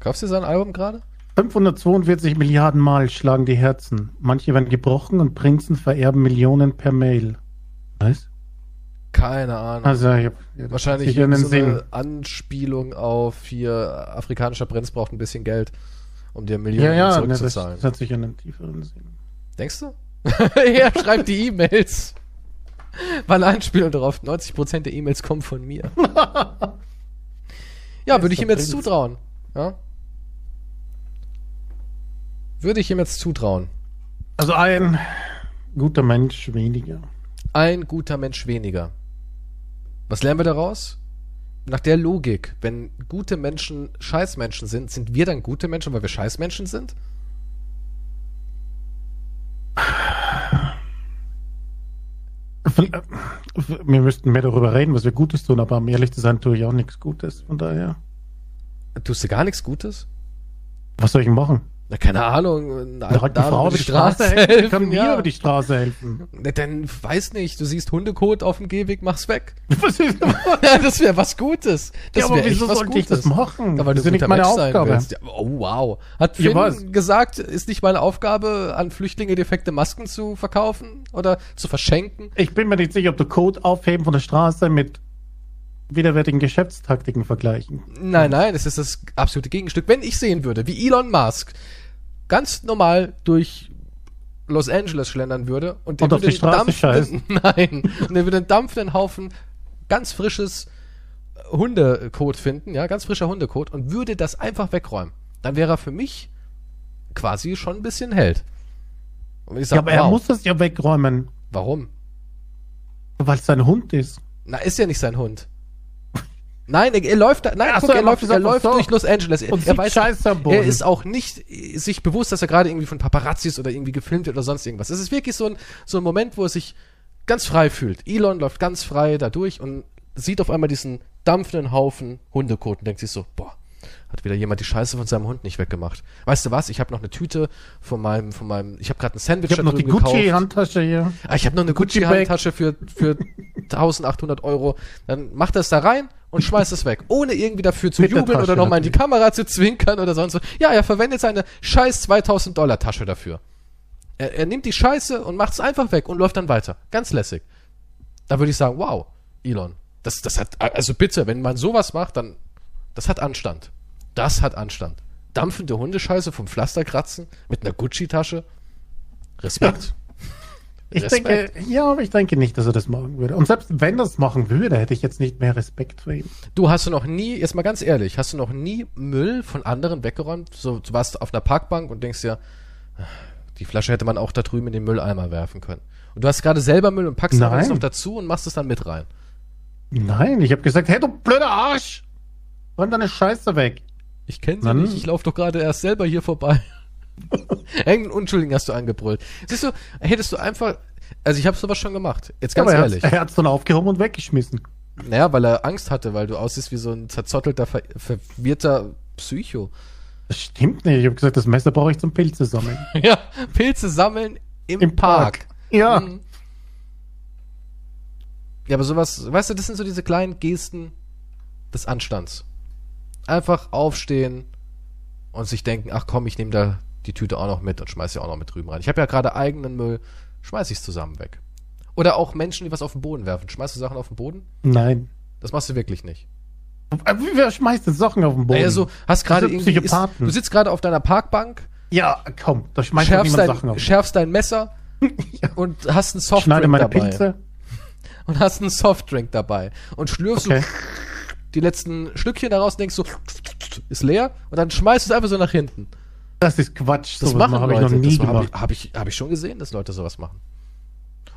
Kaufst du sein Album gerade? 542 Milliarden Mal schlagen die Herzen. Manche werden gebrochen und Prinzen vererben Millionen per Mail. Was? Keine Ahnung. Also, ich hab, Wahrscheinlich so eine. Anspielung auf hier, afrikanischer Prinz braucht ein bisschen Geld, um dir Millionen ja, ja, zurückzuzahlen. Ne, das, das hat sich einen tieferen Sinn. Denkst du? er schreibt die E-Mails. War eine Anspielung darauf. 90% der E-Mails kommen von mir. ja, würde ich ihm jetzt zutrauen. Ja? Würde ich ihm jetzt zutrauen. Also ein guter Mensch weniger. Ein guter Mensch weniger. Was lernen wir daraus? Nach der Logik, wenn gute Menschen Scheißmenschen sind, sind wir dann gute Menschen, weil wir Scheißmenschen sind? Wir müssten mehr darüber reden, was wir Gutes tun, aber um ehrlich zu sein, tue ich auch nichts Gutes. Von daher. Tust du gar nichts Gutes? Was soll ich machen? Na, keine Ahnung. Eine alte Frau über die Straße, Straße helfen. helfen. Kann mir ja. über die Straße helfen. Na, dann weiß nicht. Du siehst Hundekot auf dem Gehweg, mach's weg. ja, das wäre was Gutes. Das ja, aber wieso was sollte Gutes. ich das machen? Ja, weil das ist nicht meine Mensch Aufgabe. Ja, oh, wow. Hat Finn ja, gesagt, ist nicht meine Aufgabe, an Flüchtlinge defekte Masken zu verkaufen oder zu verschenken? Ich bin mir nicht sicher, ob du Code aufheben von der Straße mit widerwärtigen Geschäftstaktiken vergleichen. Nein, nein, es ist das absolute Gegenstück. Wenn ich sehen würde, wie Elon Musk ganz normal durch Los Angeles schlendern würde und, und auf die Straße scheißen. Nein, und er würde einen dampfenden Haufen ganz frisches Hundekot finden, ja, ganz frischer Hundekot und würde das einfach wegräumen. Dann wäre er für mich quasi schon ein bisschen Held. Sag, ja, aber wow. er muss das ja wegräumen. Warum? Weil es sein Hund ist. Na, ist ja nicht sein Hund. Nein, er, er läuft da, nein, guck, so, er, läuft, er läuft so. durch Los Angeles. Er, er weiß, er ist auch nicht sich bewusst, dass er gerade irgendwie von Paparazzis oder irgendwie gefilmt wird oder sonst irgendwas. Es ist wirklich so ein, so ein Moment, wo er sich ganz frei fühlt. Elon läuft ganz frei da durch und sieht auf einmal diesen dampfenden Haufen Hundekot und denkt sich so, boah, hat wieder jemand die Scheiße von seinem Hund nicht weggemacht. Weißt du was? Ich habe noch eine Tüte von meinem, von meinem, ich habe gerade ein Sandwich ich hab noch die Gucci-Handtasche hier. Ah, ich habe noch eine Gucci-Handtasche für, für 1800 Euro. Dann macht das da rein und schmeißt es weg, ohne irgendwie dafür zu Mit jubeln oder nochmal in die Kamera zu zwinkern oder sonst so. Ja, er verwendet seine scheiß 2000 Dollar Tasche dafür. Er, er nimmt die Scheiße und macht es einfach weg und läuft dann weiter. Ganz lässig. Da würde ich sagen, wow, Elon, das, das hat, also bitte, wenn man sowas macht, dann, das hat Anstand. Das hat Anstand. Dampfende Hundescheiße vom Pflaster kratzen mit einer Gucci-Tasche. Respekt. Ich Respekt. denke, ja, aber ich denke nicht, dass er das machen würde. Und selbst wenn er es machen würde, hätte ich jetzt nicht mehr Respekt vor ihm. Du hast du noch nie, jetzt mal ganz ehrlich, hast du noch nie Müll von anderen weggeräumt? So, du warst auf einer Parkbank und denkst dir, die Flasche hätte man auch da drüben in den Mülleimer werfen können. Und du hast gerade selber Müll und packst alles noch dazu und machst es dann mit rein. Nein, ich habe gesagt, hey du blöder Arsch, räum deine Scheiße weg. Ich kenne sie nicht, ich laufe doch gerade erst selber hier vorbei. Irgendeinen Unschuldigen hast du angebrüllt. Siehst du, hättest du einfach. Also ich habe sowas schon gemacht. Jetzt ganz ja, ehrlich. Er hat es dann aufgehoben und weggeschmissen. Naja, weil er Angst hatte, weil du aussiehst wie so ein zerzottelter, ver verwirrter Psycho. Das stimmt nicht. Ich habe gesagt, das Messer brauche ich zum Pilze sammeln. ja, Pilze sammeln im, Im Park. Park. Ja. Mhm. Ja, aber sowas, weißt du, das sind so diese kleinen Gesten des Anstands. Einfach aufstehen und sich denken, ach komm, ich nehme da die Tüte auch noch mit und schmeiß sie auch noch mit drüben rein. Ich habe ja gerade eigenen Müll, schmeiß ich es zusammen weg. Oder auch Menschen, die was auf den Boden werfen. Schmeißt du Sachen auf den Boden? Nein. Das machst du wirklich nicht. Wer schmeißt denn Sachen auf den Boden? Also, hast gerade irgendwie. Ist, du sitzt gerade auf deiner Parkbank. Ja, komm, da schmeißt schärfst dein, Sachen auf. Schärfst dein Messer ja. und hast einen Softdrink Schneide meine dabei. Pilze. Und hast einen Softdrink dabei. Und schlürfst okay. so die letzten Stückchen daraus und denkst so, ist leer. Und dann schmeißt du es einfach so nach hinten. Das ist Quatsch. Das machen habe ich noch nie das gemacht. Habe ich, hab ich, hab ich schon gesehen, dass Leute sowas machen.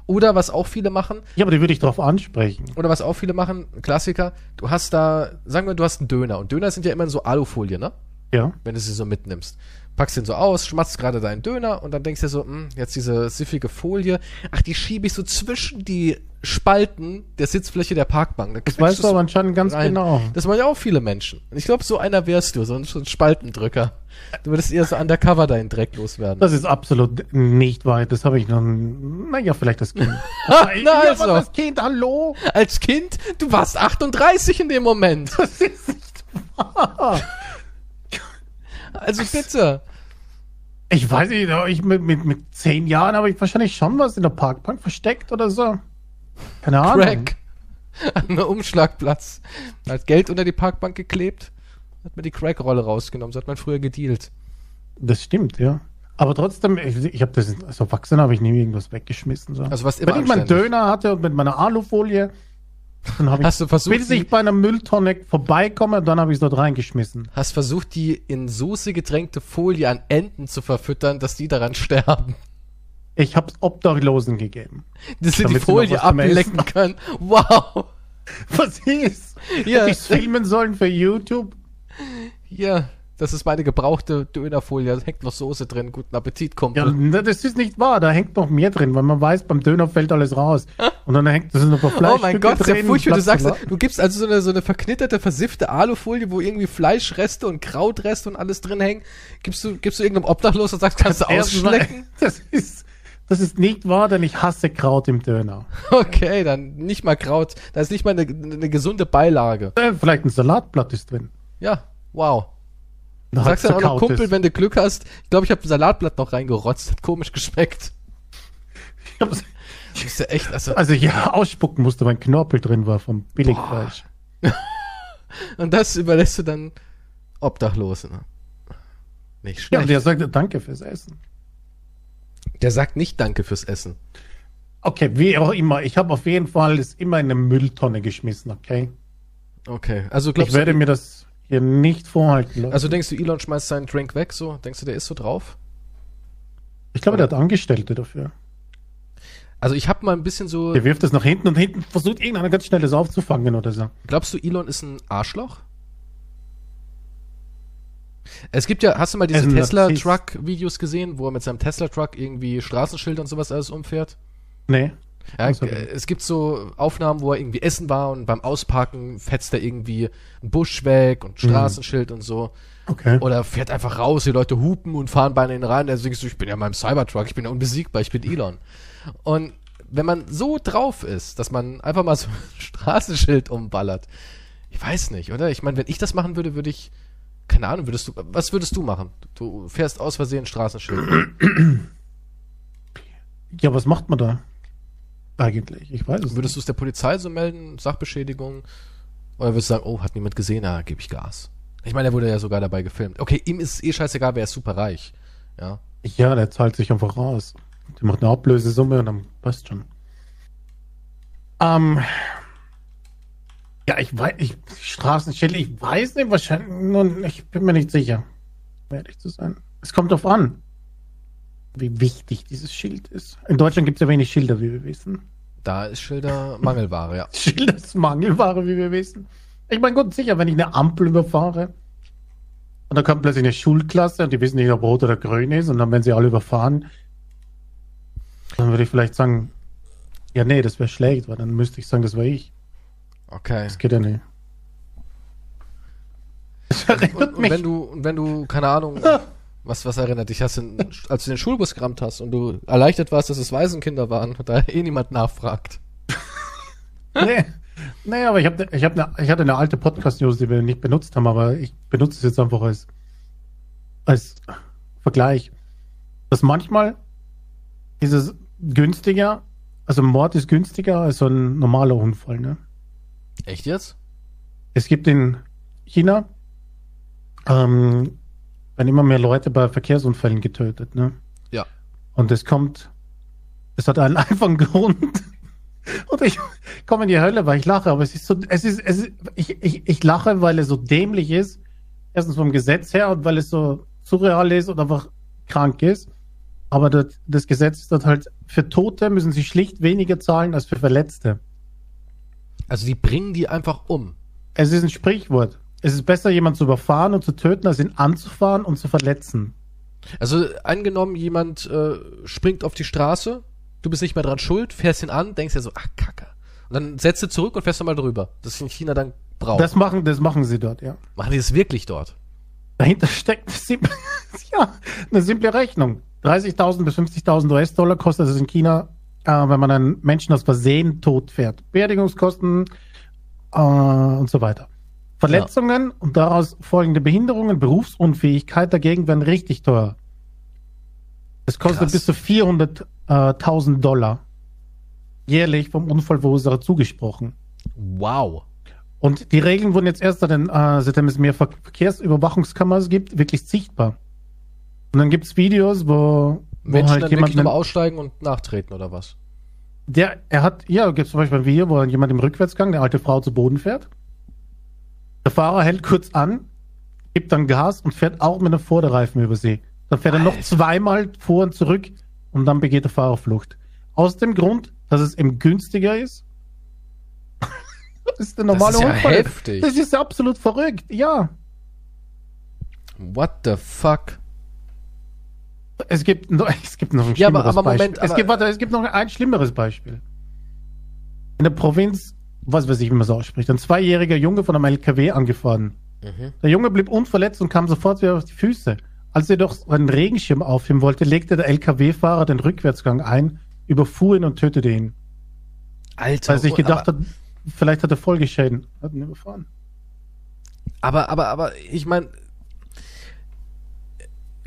Oder was auch viele machen. Ja, aber die würde ich darauf ansprechen. Oder was auch viele machen, Klassiker, du hast da, sagen wir, du hast einen Döner. Und Döner sind ja immer in so Alufolie, ne? Ja. Wenn du sie so mitnimmst. Packst den so aus, schmatzt gerade deinen Döner und dann denkst du dir so, mh, hm, jetzt diese siffige Folie, ach, die schiebe ich so zwischen die Spalten der Sitzfläche der Parkbank. das weißt du aber anscheinend ganz rein. genau. Das machen ja auch viele Menschen. Und ich glaube, so einer wärst du, so ein, so ein Spaltendrücker. Du würdest eher so undercover deinen Dreck loswerden. Das ist absolut nicht weit. Das habe ich noch. Naja, vielleicht das Kind. Na, also. das Kind, hallo? Als Kind? Du warst 38 in dem Moment. Das ist nicht wahr. Also bitte. Ich weiß nicht, ich mit, mit, mit zehn Jahren habe ich wahrscheinlich schon was in der Parkbank versteckt oder so. Keine Ahnung. Crack. An einem Umschlagplatz. Hat Geld unter die Parkbank geklebt, hat mir die Crack-Rolle rausgenommen. So hat man früher gedealt. Das stimmt, ja. Aber trotzdem, ich, ich habe das, als Erwachsener habe ich nie irgendwas weggeschmissen. So. Also was immer Wenn ich meinen Döner hatte und mit meiner Alufolie, dann habe ich, Hast du versucht, bis ich bei einer Mülltonne vorbeikomme, dann habe ich es dort reingeschmissen. Hast versucht, die in Soße getränkte Folie an Enten zu verfüttern, dass die daran sterben. Ich hab's Obdachlosen gegeben. Dass sie die Folie ablecken können. Wow. Was ist? Ja. Hätte ich's filmen sollen für YouTube? Ja, das ist meine gebrauchte Dönerfolie. Da hängt noch Soße drin. Guten Appetit, Kumpel. Ja, das ist nicht wahr. Da hängt noch mehr drin, weil man weiß, beim Döner fällt alles raus. Und dann hängt das noch Fleisch. Oh mein Gott, das ist ja furchtbar. Du sagst, du gibst also so eine, so eine verknitterte, versiffte Alufolie, wo irgendwie Fleischreste und Krautreste und alles drin hängen. Gibst du, gibst du irgendeinem Obdachlos und sagst, kannst du ausschlecken? Das ist, das ist nicht wahr, denn ich hasse Kraut im Döner. Okay, dann nicht mal Kraut. Da ist nicht mal eine, eine gesunde Beilage. Äh, vielleicht ein Salatblatt ist drin. Ja, wow. Du sagst dann auch noch Kumpel, ist. wenn du Glück hast. Ich glaube, ich habe ein Salatblatt noch reingerotzt. Hat komisch geschmeckt. Ich hab's, ist ja echt, also, also ja, ausspucken musste, weil ein Knorpel drin war vom Billigfleisch. Und das überlässt du dann Obdachlosen. Ne? Nicht schlecht. Ja, der sagt Danke fürs Essen. Der sagt nicht Danke fürs Essen. Okay, wie auch immer. Ich habe auf jeden Fall es immer in eine Mülltonne geschmissen, okay? Okay, also glaubst Ich werde mir das hier nicht vorhalten lassen. Also denkst du, Elon schmeißt seinen Drink weg so? Denkst du, der ist so drauf? Ich glaube, Oder? der hat Angestellte dafür. Also ich habe mal ein bisschen so... Der wirft es nach hinten und hinten versucht irgendeiner ganz schnell das aufzufangen oder so. Glaubst du, Elon ist ein Arschloch? Es gibt ja, hast du mal diese Tesla-Truck-Videos gesehen, wo er mit seinem Tesla-Truck irgendwie Straßenschilder und sowas alles umfährt? Nee. Ja, es gibt so Aufnahmen, wo er irgendwie essen war und beim Ausparken fetzt er irgendwie ein Busch weg und mhm. Straßenschild mhm. und so. Okay. Oder fährt einfach raus, die Leute hupen und fahren bei ihn rein. Da denkst du, ich bin ja in meinem Cybertruck, ich bin ja unbesiegbar, ich bin Elon. Und wenn man so drauf ist, dass man einfach mal so ein Straßenschild umballert, ich weiß nicht, oder? Ich meine, wenn ich das machen würde, würde ich keine Ahnung, würdest du, was würdest du machen? Du fährst aus Versehen Straßenschild. Ja, was macht man da? Eigentlich, ich weiß es Würdest du es der Polizei so melden, Sachbeschädigung? Oder würdest du sagen, oh, hat niemand gesehen, ja, gebe ich Gas. Ich meine, er wurde ja sogar dabei gefilmt. Okay, ihm ist eh scheißegal, wer ist super reich. Ja. Ja, der zahlt sich einfach raus. Die macht eine Ablösesumme und dann passt schon. Ähm, ja, ich weiß, ich, Straßenschild, ich weiß nicht, wahrscheinlich, nun, ich bin mir nicht sicher, um ehrlich zu sein. Es kommt drauf an, wie wichtig dieses Schild ist. In Deutschland gibt es ja wenig Schilder, wie wir wissen. Da ist Schilder Mangelware, ja. Schilder ist Mangelware, wie wir wissen. Ich meine, gut, sicher, wenn ich eine Ampel überfahre und da kommt plötzlich eine Schulklasse und die wissen nicht, ob rot oder grün ist und dann werden sie alle überfahren, dann würde ich vielleicht sagen, ja, nee, das wäre schlecht, weil dann müsste ich sagen, das war ich. Okay. Das geht ja nicht. Das erinnert und, und mich. wenn du, und wenn du, keine Ahnung, was, was erinnert dich, hast du, als du den Schulbus gerammt hast und du erleichtert warst, dass es Waisenkinder waren, da eh niemand nachfragt. nee. Nee, aber ich, hab, ich, hab ne, ich hatte eine alte Podcast-News, die wir nicht benutzt haben, aber ich benutze es jetzt einfach als, als Vergleich. Dass manchmal ist es günstiger, also Mord ist günstiger als so ein normaler Unfall, ne? Echt jetzt? Es gibt in China, ähm, werden immer mehr Leute bei Verkehrsunfällen getötet, ne? Ja. Und es kommt, es hat einen einfachen Grund. Und ich komme in die Hölle, weil ich lache, aber es ist so, es ist, es ist ich, ich, ich lache, weil es so dämlich ist. Erstens vom Gesetz her und weil es so surreal ist und einfach krank ist. Aber das, das Gesetz ist dort halt, für Tote müssen sie schlicht weniger zahlen als für Verletzte. Also die bringen die einfach um. Es ist ein Sprichwort. Es ist besser, jemanden zu überfahren und zu töten, als ihn anzufahren und zu verletzen. Also angenommen, jemand äh, springt auf die Straße, du bist nicht mehr dran schuld, fährst ihn an, denkst dir so, ach Kacke. Und dann setzt du zurück und fährst nochmal drüber. Das ist in China dann braucht. Das machen, das machen sie dort, ja. Machen die das wirklich dort? Dahinter steckt ja, eine simple Rechnung. 30.000 bis 50.000 US-Dollar kostet es in China, äh, wenn man einen Menschen aus Versehen tot fährt. Beerdigungskosten äh, und so weiter. Verletzungen ja. und daraus folgende Behinderungen, Berufsunfähigkeit dagegen werden richtig teuer. Es kostet Krass. bis zu 400.000 äh, Dollar jährlich vom Unfallverursacher zugesprochen. Wow. Und die Regeln wurden jetzt erst, dann, äh, seitdem es mehr Verkehrsüberwachungskameras gibt, wirklich sichtbar. Und dann gibt es Videos, wo, wo Menschen halt dann jemand wirklich aussteigen und nachtreten oder was? Der, er hat, ja, gibt es zum Beispiel ein Video, wo jemand im Rückwärtsgang eine alte Frau zu Boden fährt. Der Fahrer hält kurz an, gibt dann Gas und fährt auch mit einem Vorderreifen über sie. Dann fährt Alter. er noch zweimal vor und zurück und dann begeht der Fahrer Flucht. Aus dem Grund, dass es eben günstiger ist. das ist der normale das ist Unfall. Ja heftig. Das ist absolut verrückt, ja. What the fuck? Es gibt, noch, es gibt noch ein ja, schlimmeres aber, aber Moment, Beispiel. es, gibt, warte, es gibt noch ein schlimmeres Beispiel. In der Provinz, was weiß ich, wie man so ausspricht, ein zweijähriger Junge von einem LKW angefahren. Mhm. Der Junge blieb unverletzt und kam sofort wieder auf die Füße. Als er doch einen Regenschirm aufheben wollte, legte der LKW-Fahrer den Rückwärtsgang ein, überfuhr ihn und tötete ihn. Alter. Weil er sich gedacht hat, vielleicht hat er Folgeschäden. Hat ihn überfahren. Aber, aber, aber, ich meine,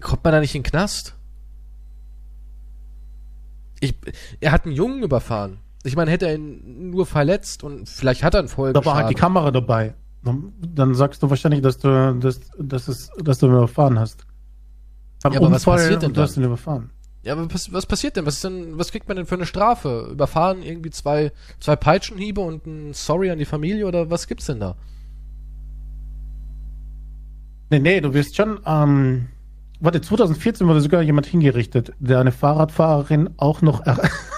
kommt man da nicht in den Knast? Ich, er hat einen Jungen überfahren. Ich meine, hätte er ihn nur verletzt und vielleicht hat er einen Folgeschaden. Da war halt die Kamera dabei. Dann sagst du wahrscheinlich, dass du, dass, dass, es, dass du ihn überfahren hast. Beim ja, aber Unfall was passiert denn Du hast ihn überfahren. Ja, aber was, was passiert denn? Was ist denn, was kriegt man denn für eine Strafe? Überfahren irgendwie zwei, zwei Peitschenhiebe und ein Sorry an die Familie oder was gibt's denn da? Nee, nee, du wirst schon, ähm, warte, 2014 wurde sogar jemand hingerichtet, der eine Fahrradfahrerin auch noch.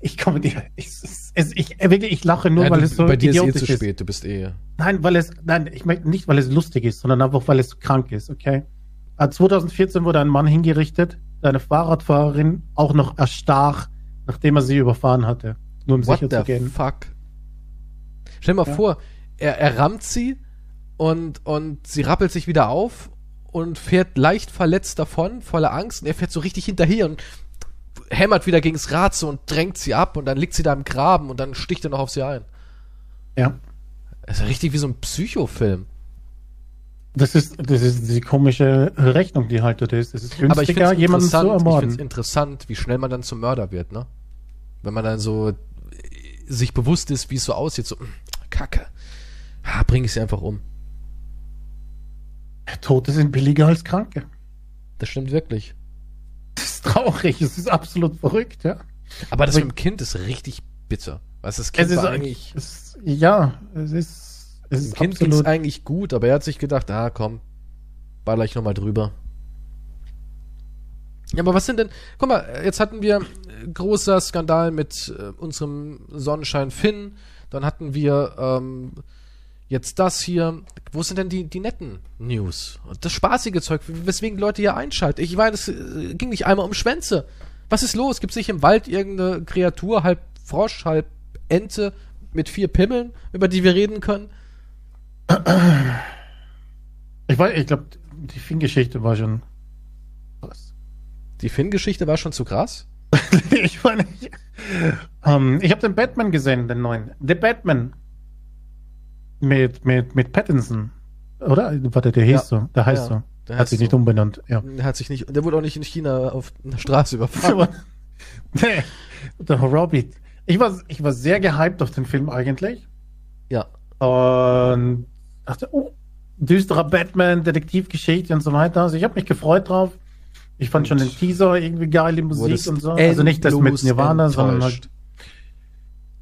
ich komme dir. Ich, ich, ich, wirklich, ich lache nur, ja, weil du, es so bei dir idiotisch ist. Eh zu spät, du bist eh. Nein, weil es, nein, ich meine nicht, weil es lustig ist, sondern einfach, weil es krank ist, okay? 2014 äh, wurde ein Mann hingerichtet, der eine Fahrradfahrerin auch noch erstach, nachdem er sie überfahren hatte. Nur um What sicher zu gehen. Fuck. Stell dir mal ja. vor, er, er rammt sie und, und sie rappelt sich wieder auf und fährt leicht verletzt davon, voller Angst. Und er fährt so richtig hinterher und hämmert wieder gegens Rad so und drängt sie ab und dann liegt sie da im Graben und dann sticht er noch auf sie ein. Ja. Das ist ja richtig wie so ein Psychofilm. Das ist, das ist die komische Rechnung, die halt dort ist. Es ist günstiger, Aber ich jemanden zu ermorden. Ich finde es interessant, wie schnell man dann zum Mörder wird, ne? Wenn man dann so sich bewusst ist, wie es so aussieht, so, hm, Kacke. Ha, bring ich sie einfach um. Tote sind billiger als Kranke. Das stimmt wirklich. Das, ist traurig, es ist absolut verrückt, ja. Aber das Aber mit dem Kind ist richtig bitter. Was das Kind es ist eigentlich. Es, ja, es ist. Es ist Kind ging eigentlich gut, aber er hat sich gedacht, ah komm, baller ich nochmal drüber. Ja, aber was sind denn, guck mal, jetzt hatten wir großer Skandal mit äh, unserem Sonnenschein Finn, dann hatten wir ähm, jetzt das hier. Wo sind denn die, die netten News? Das spaßige Zeug, weswegen Leute hier einschalten. Ich meine, es äh, ging nicht einmal um Schwänze. Was ist los? Gibt es nicht im Wald irgendeine Kreatur, halb Frosch, halb Ente mit vier Pimmeln, über die wir reden können? Ich weiß, ich glaube, die Finn-Geschichte war schon krass. Die Finn-Geschichte war schon zu krass? ich meine, ich, um, ich habe den Batman gesehen, den neuen. The Batman. Mit, mit, mit Pattinson. Oder? Warte, der hieß ja. so. Der heißt ja, so. Der hat sich so. nicht umbenannt. Ja. Der hat sich nicht, der wurde auch nicht in China auf einer Straße überfahren. nee, der Hobbit. Ich war, ich war sehr gehypt auf den Film eigentlich. Ja. Und dachte, oh, düsterer Batman, Detektivgeschichte und so weiter. Also ich habe mich gefreut drauf. Ich fand und schon den Teaser irgendwie geil, die Musik und so. Also nicht das mit Nirvana, enttäuscht. sondern halt.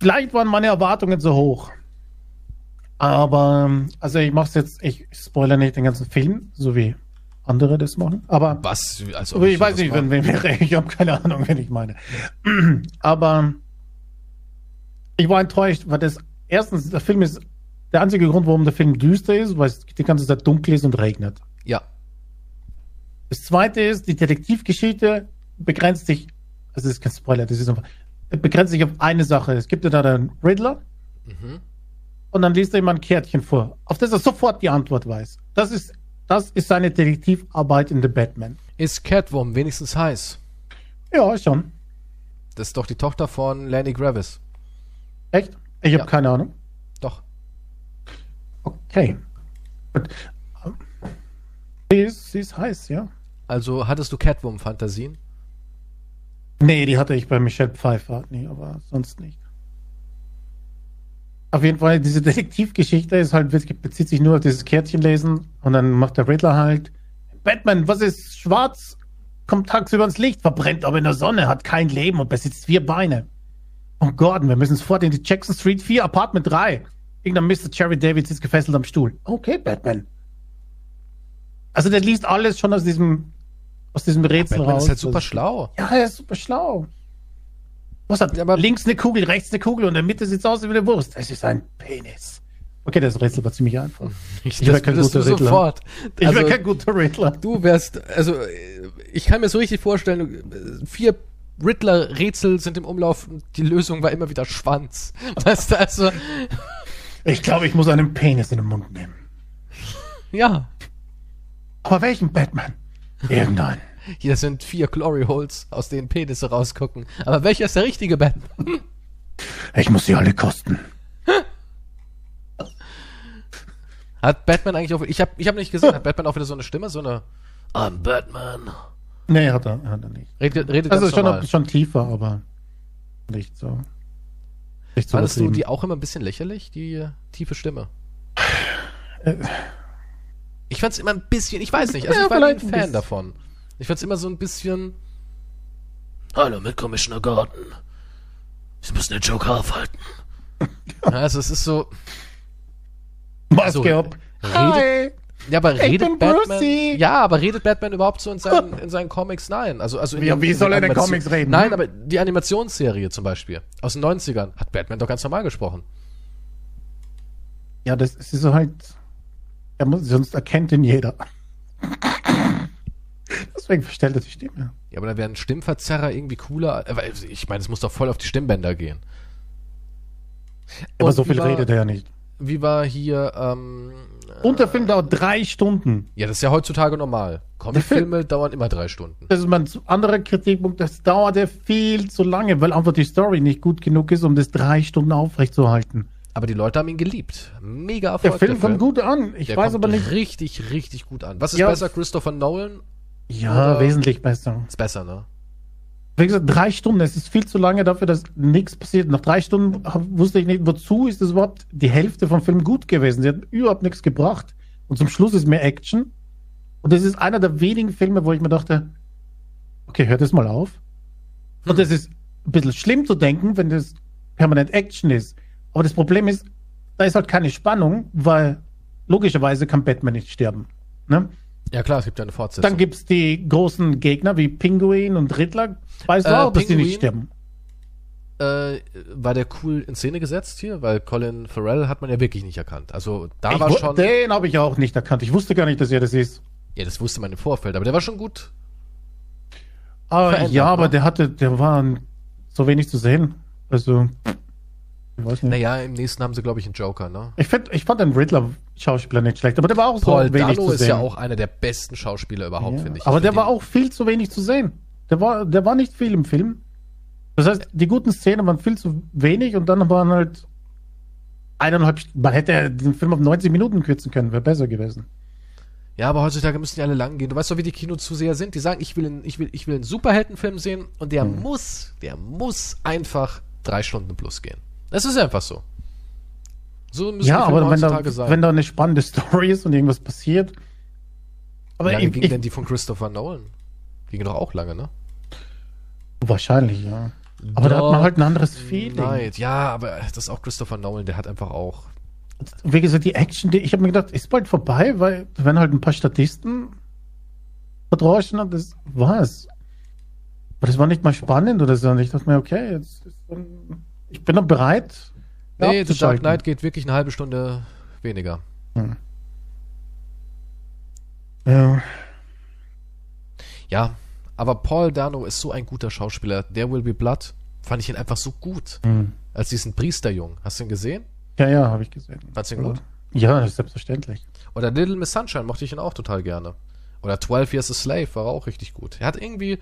Vielleicht waren meine Erwartungen so hoch. Aber, also ich mach's jetzt, ich spoilere nicht den ganzen Film, so wie andere das machen. Aber. Was? Also ich, ich weiß nicht, wenn, wen wir Ich habe keine Ahnung, wen ich meine. Aber ich war enttäuscht, weil das erstens, der Film ist der einzige Grund, warum der Film düster ist, weil es die ganze Zeit dunkel ist und regnet. Ja. Das zweite ist, die Detektivgeschichte begrenzt sich, also das ist kein Spoiler, das ist einfach, begrenzt sich auf eine Sache. Es gibt ja da den Riddler mhm. Und dann liest er ihm ein Kärtchen vor, auf das er sofort die Antwort weiß. Das ist, das ist seine Detektivarbeit in The Batman. Ist Catwoman wenigstens heiß? Ja, schon. Das ist doch die Tochter von Lenny Gravis. Echt? Ich habe ja. keine Ahnung. Doch. Okay. Sie ist, sie ist heiß, ja. Also hattest du Catwoman-Fantasien? Nee, die hatte ich bei Michelle Pfeiffer. Nee, aber sonst nicht. Auf jeden Fall, diese Detektivgeschichte ist halt, bezieht sich nur auf dieses Kärtchenlesen und dann macht der Riddler halt, Batman, was ist schwarz? Kommt tagsüber ins Licht, verbrennt aber in der Sonne, hat kein Leben und besitzt vier Beine. Oh Gordon, wir müssen sofort in die Jackson Street 4, Apartment 3. Irgendein Mr. Jerry Davids ist gefesselt am Stuhl. Okay, Batman. Also der liest alles schon aus diesem, aus diesem Rätsel ja, Batman raus. ist halt super schlau. Ja, er ist super schlau. Was hat aber links eine Kugel, rechts eine Kugel und in der Mitte sieht es aus wie eine Wurst. Es ist ein Penis. Okay, das Rätsel war ziemlich einfach. Ich, ich wäre kein guter Riddler. Sofort. Ich also, wäre kein guter Riddler. Du wärst, also ich kann mir so richtig vorstellen, vier Riddler-Rätsel sind im Umlauf, die Lösung war immer wieder Schwanz. Weißt du, also. Ich glaube, ich muss einen Penis in den Mund nehmen. Ja. Aber welchen Batman? Irgendeinen. Hier sind vier Glory Holes, aus denen Penisse rausgucken. Aber welcher ist der richtige Batman? Ich muss sie alle kosten. Hat Batman eigentlich auch. Ich habe ich hab nicht gesehen, hat Batman auch wieder so eine Stimme? So eine. I'm Batman. Nee, hat er, hat er nicht. Redet, redet also schon, schon tiefer, aber nicht so. Nicht so Fandest du die auch immer ein bisschen lächerlich, die tiefe Stimme? Äh, ich fand's immer ein bisschen, ich weiß nicht, also ja, ich war ein Fan ein davon. Ich fand's immer so ein bisschen. Hallo mit Commissioner Gordon. Sie müssen den Joker aufhalten. ja, also es ist so. Maske so, ab. Redet, ja, aber redet Batman. Ja, aber redet Batman überhaupt so in seinen, in seinen Comics? Nein. Also, also ja, wie soll er in den Comics reden? Nein, aber die Animationsserie zum Beispiel aus den 90ern hat Batman doch ganz normal gesprochen. Ja, das ist so halt er muss, sonst erkennt ihn jeder. Deswegen verstellt er die Stimme. Ja, aber da wäre ein Stimmverzerrer irgendwie cooler. Ich meine, es muss doch voll auf die Stimmbänder gehen. Aber Und so viel war, redet er ja nicht. Wie war hier, ähm, Und der Film dauert drei Stunden. Ja, das ist ja heutzutage normal. Comicfilme dauern immer drei Stunden. Das ist mein anderer Kritikpunkt. Das dauert ja viel zu lange, weil einfach die Story nicht gut genug ist, um das drei Stunden aufrechtzuerhalten. Aber die Leute haben ihn geliebt. Mega Erfolg. Der Film, der Film. kommt gut an. Ich der weiß aber nicht. Richtig, richtig gut an. Was ist ja. besser, Christopher Nolan? Ja, oder? wesentlich besser. Ist besser, ne? Wie gesagt, drei Stunden, es ist viel zu lange dafür, dass nichts passiert. Nach drei Stunden wusste ich nicht, wozu ist das überhaupt die Hälfte vom Film gut gewesen. Sie hat überhaupt nichts gebracht. Und zum Schluss ist mehr Action. Und das ist einer der wenigen Filme, wo ich mir dachte, okay, hört es mal auf. Hm. Und das ist ein bisschen schlimm zu denken, wenn das permanent Action ist. Aber das Problem ist, da ist halt keine Spannung, weil logischerweise kann Batman nicht sterben. Ne? Ja klar, es gibt ja eine Fortsetzung. Dann gibt es die großen Gegner wie Pinguin und Riddler. Weißt du äh, auch, dass Pinguin, die nicht sterben? Äh, war der cool in Szene gesetzt hier? Weil Colin Farrell hat man ja wirklich nicht erkannt. Also da ich war schon... Den habe ich auch nicht erkannt. Ich wusste gar nicht, dass er das ist. Ja, das wusste man im Vorfeld, aber der war schon gut. Ah, ja, aber ne? der hatte, der war so wenig zu sehen. Also... Weiß nicht. Naja, im nächsten haben sie, glaube ich, einen Joker, ne? Ich, find, ich fand den Riddler-Schauspieler nicht schlecht, aber der war auch Paul so wenig Dano zu sehen. ist ja auch einer der besten Schauspieler überhaupt, ja. finde ich. Aber ich der war auch viel zu wenig zu sehen. Der war, der war nicht viel im Film. Das heißt, die guten Szenen waren viel zu wenig und dann waren halt eineinhalb, man hätte den Film auf 90 Minuten kürzen können, wäre besser gewesen. Ja, aber heutzutage müssen die alle lang gehen. Du weißt doch, wie die Kinozuseher sind. Die sagen, ich will, einen, ich will, ich will einen Superheldenfilm sehen und der hm. muss, der muss einfach drei Stunden plus gehen. Das ist einfach so. So müssen ja, aber wenn da, sein. wenn da eine spannende Story ist und irgendwas passiert. Aber Wie lange ich, ging ich, denn die von Christopher Nolan? Ging doch auch lange, ne? Wahrscheinlich, ja. Aber da hat man halt ein anderes Feeling. Nein, ja, aber das ist auch Christopher Nolan, der hat einfach auch. Wie gesagt, die Action, die, ich habe mir gedacht, ist bald vorbei, weil da werden halt ein paar Statisten verdroschen und das war's. Aber das war nicht mal spannend oder so. Und ich dachte mir, okay, jetzt ist dann ich bin noch bereit. Nee, The Dark Knight geht wirklich eine halbe Stunde weniger. Hm. Ja. Ja, aber Paul Dano ist so ein guter Schauspieler. Der Will Be Blood fand ich ihn einfach so gut. Hm. Als diesen Priesterjungen. Hast du ihn gesehen? Ja, ja, habe ich gesehen. Fandst du ihn gut? Ja, selbstverständlich. Oder Little Miss Sunshine mochte ich ihn auch total gerne. Oder 12 Years a Slave war auch richtig gut. Er hat irgendwie,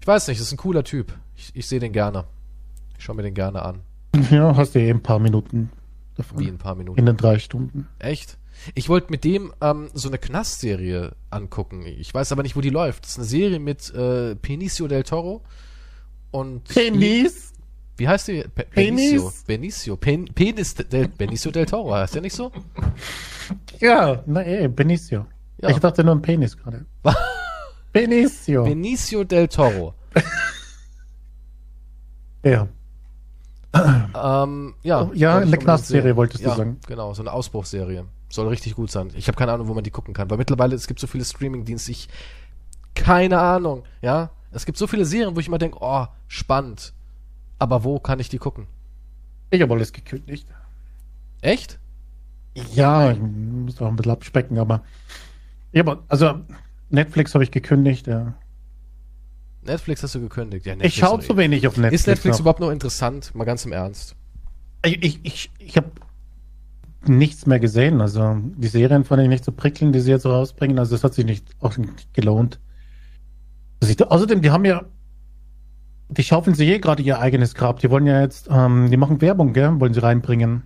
ich weiß nicht, ist ein cooler Typ. Ich, ich sehe den gerne. Ich schaue mir den gerne an. Ja, hast du eh ein paar Minuten davon. Wie ein paar Minuten? In den drei Stunden. Echt? Ich wollte mit dem ähm, so eine Knastserie angucken. Ich weiß aber nicht, wo die läuft. Das ist eine Serie mit äh, Benicio del Toro und Penis. Wie heißt die? Pe Benicio. Benicio. Pen Penis del Benicio del Toro. Heißt der nicht so? Ja, na eh, Benicio. Ja. Ich dachte nur ein Penis gerade. Benicio. Benicio del Toro. Ja. ähm, ja. Oh, ja, eine Knastserie wolltest ja, du sagen. Genau, so eine Ausbruchsserie. Soll richtig gut sein. Ich habe keine Ahnung, wo man die gucken kann, weil mittlerweile es gibt so viele Streamingdienste, ich keine Ahnung, ja. Es gibt so viele Serien, wo ich immer denke, oh, spannend. Aber wo kann ich die gucken? Ich habe alles gekündigt. Echt? Ja, ich muss auch ein bisschen abspecken, aber. Ja, aber also Netflix habe ich gekündigt, ja. Netflix hast du gekündigt. Ja, Netflix ich schaue zu wenig auf Netflix. Ist Netflix noch. überhaupt noch interessant? Mal ganz im Ernst. Ich, ich, ich, ich habe nichts mehr gesehen. Also die Serien fand ich nicht so prickelnd, die sie jetzt rausbringen. Also das hat sich nicht, auch nicht gelohnt. Also außerdem, die haben ja, die schaufeln sich eh gerade ihr eigenes Grab. Die wollen ja jetzt, ähm, die machen Werbung, gell? Wollen sie reinbringen.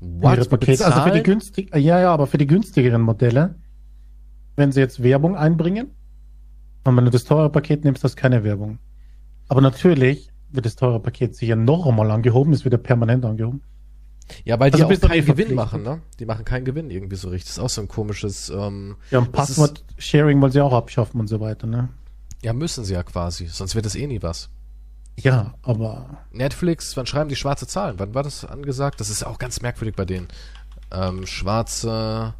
What? Also für die günstig, ja, ja, aber für die günstigeren Modelle, wenn sie jetzt Werbung einbringen, und wenn du das teure Paket nimmst, hast du keine Werbung. Aber natürlich wird das teure Paket sicher noch einmal angehoben, ist wieder permanent angehoben. Ja, weil die also auch keinen Gewinn machen, ne? Die machen keinen Gewinn irgendwie so richtig. Das ist auch so ein komisches. Ähm, ja, und Passwort-Sharing wollen sie auch abschaffen und so weiter, ne? Ja, müssen sie ja quasi. Sonst wird das eh nie was. Ja, aber. Netflix, wann schreiben die schwarze Zahlen? Wann war das angesagt? Das ist auch ganz merkwürdig bei denen. Ähm, schwarze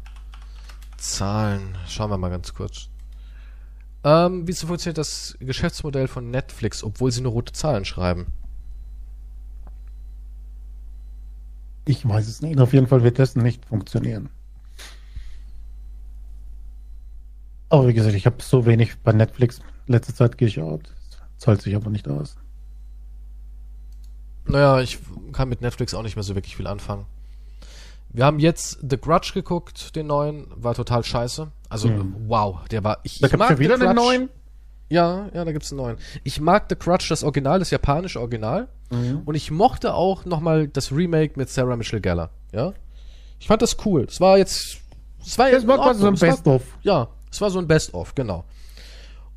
Zahlen. Schauen wir mal ganz kurz. Ähm, wieso funktioniert das Geschäftsmodell von Netflix, obwohl sie nur rote Zahlen schreiben? Ich weiß es nicht. Auf jeden Fall wird das nicht funktionieren. Aber wie gesagt, ich habe so wenig bei Netflix letzte Zeit geschaut. Zahlt sich aber nicht aus. Naja, ich kann mit Netflix auch nicht mehr so wirklich viel anfangen. Wir haben jetzt The Grudge geguckt, den neuen, war total scheiße. Also, hm. wow, der war. Ich, da mag ja wieder einen neuen? Ja, ja, da gibt's einen neuen. Ich mag The Crutch, das Original, das japanische Original. Mhm. Und ich mochte auch nochmal das Remake mit Sarah Michelle Gellar. Ja. Ich fand das cool. Es war jetzt. Es war jetzt. war quasi so ein Best-of. Ja, es war so ein Best-of, genau.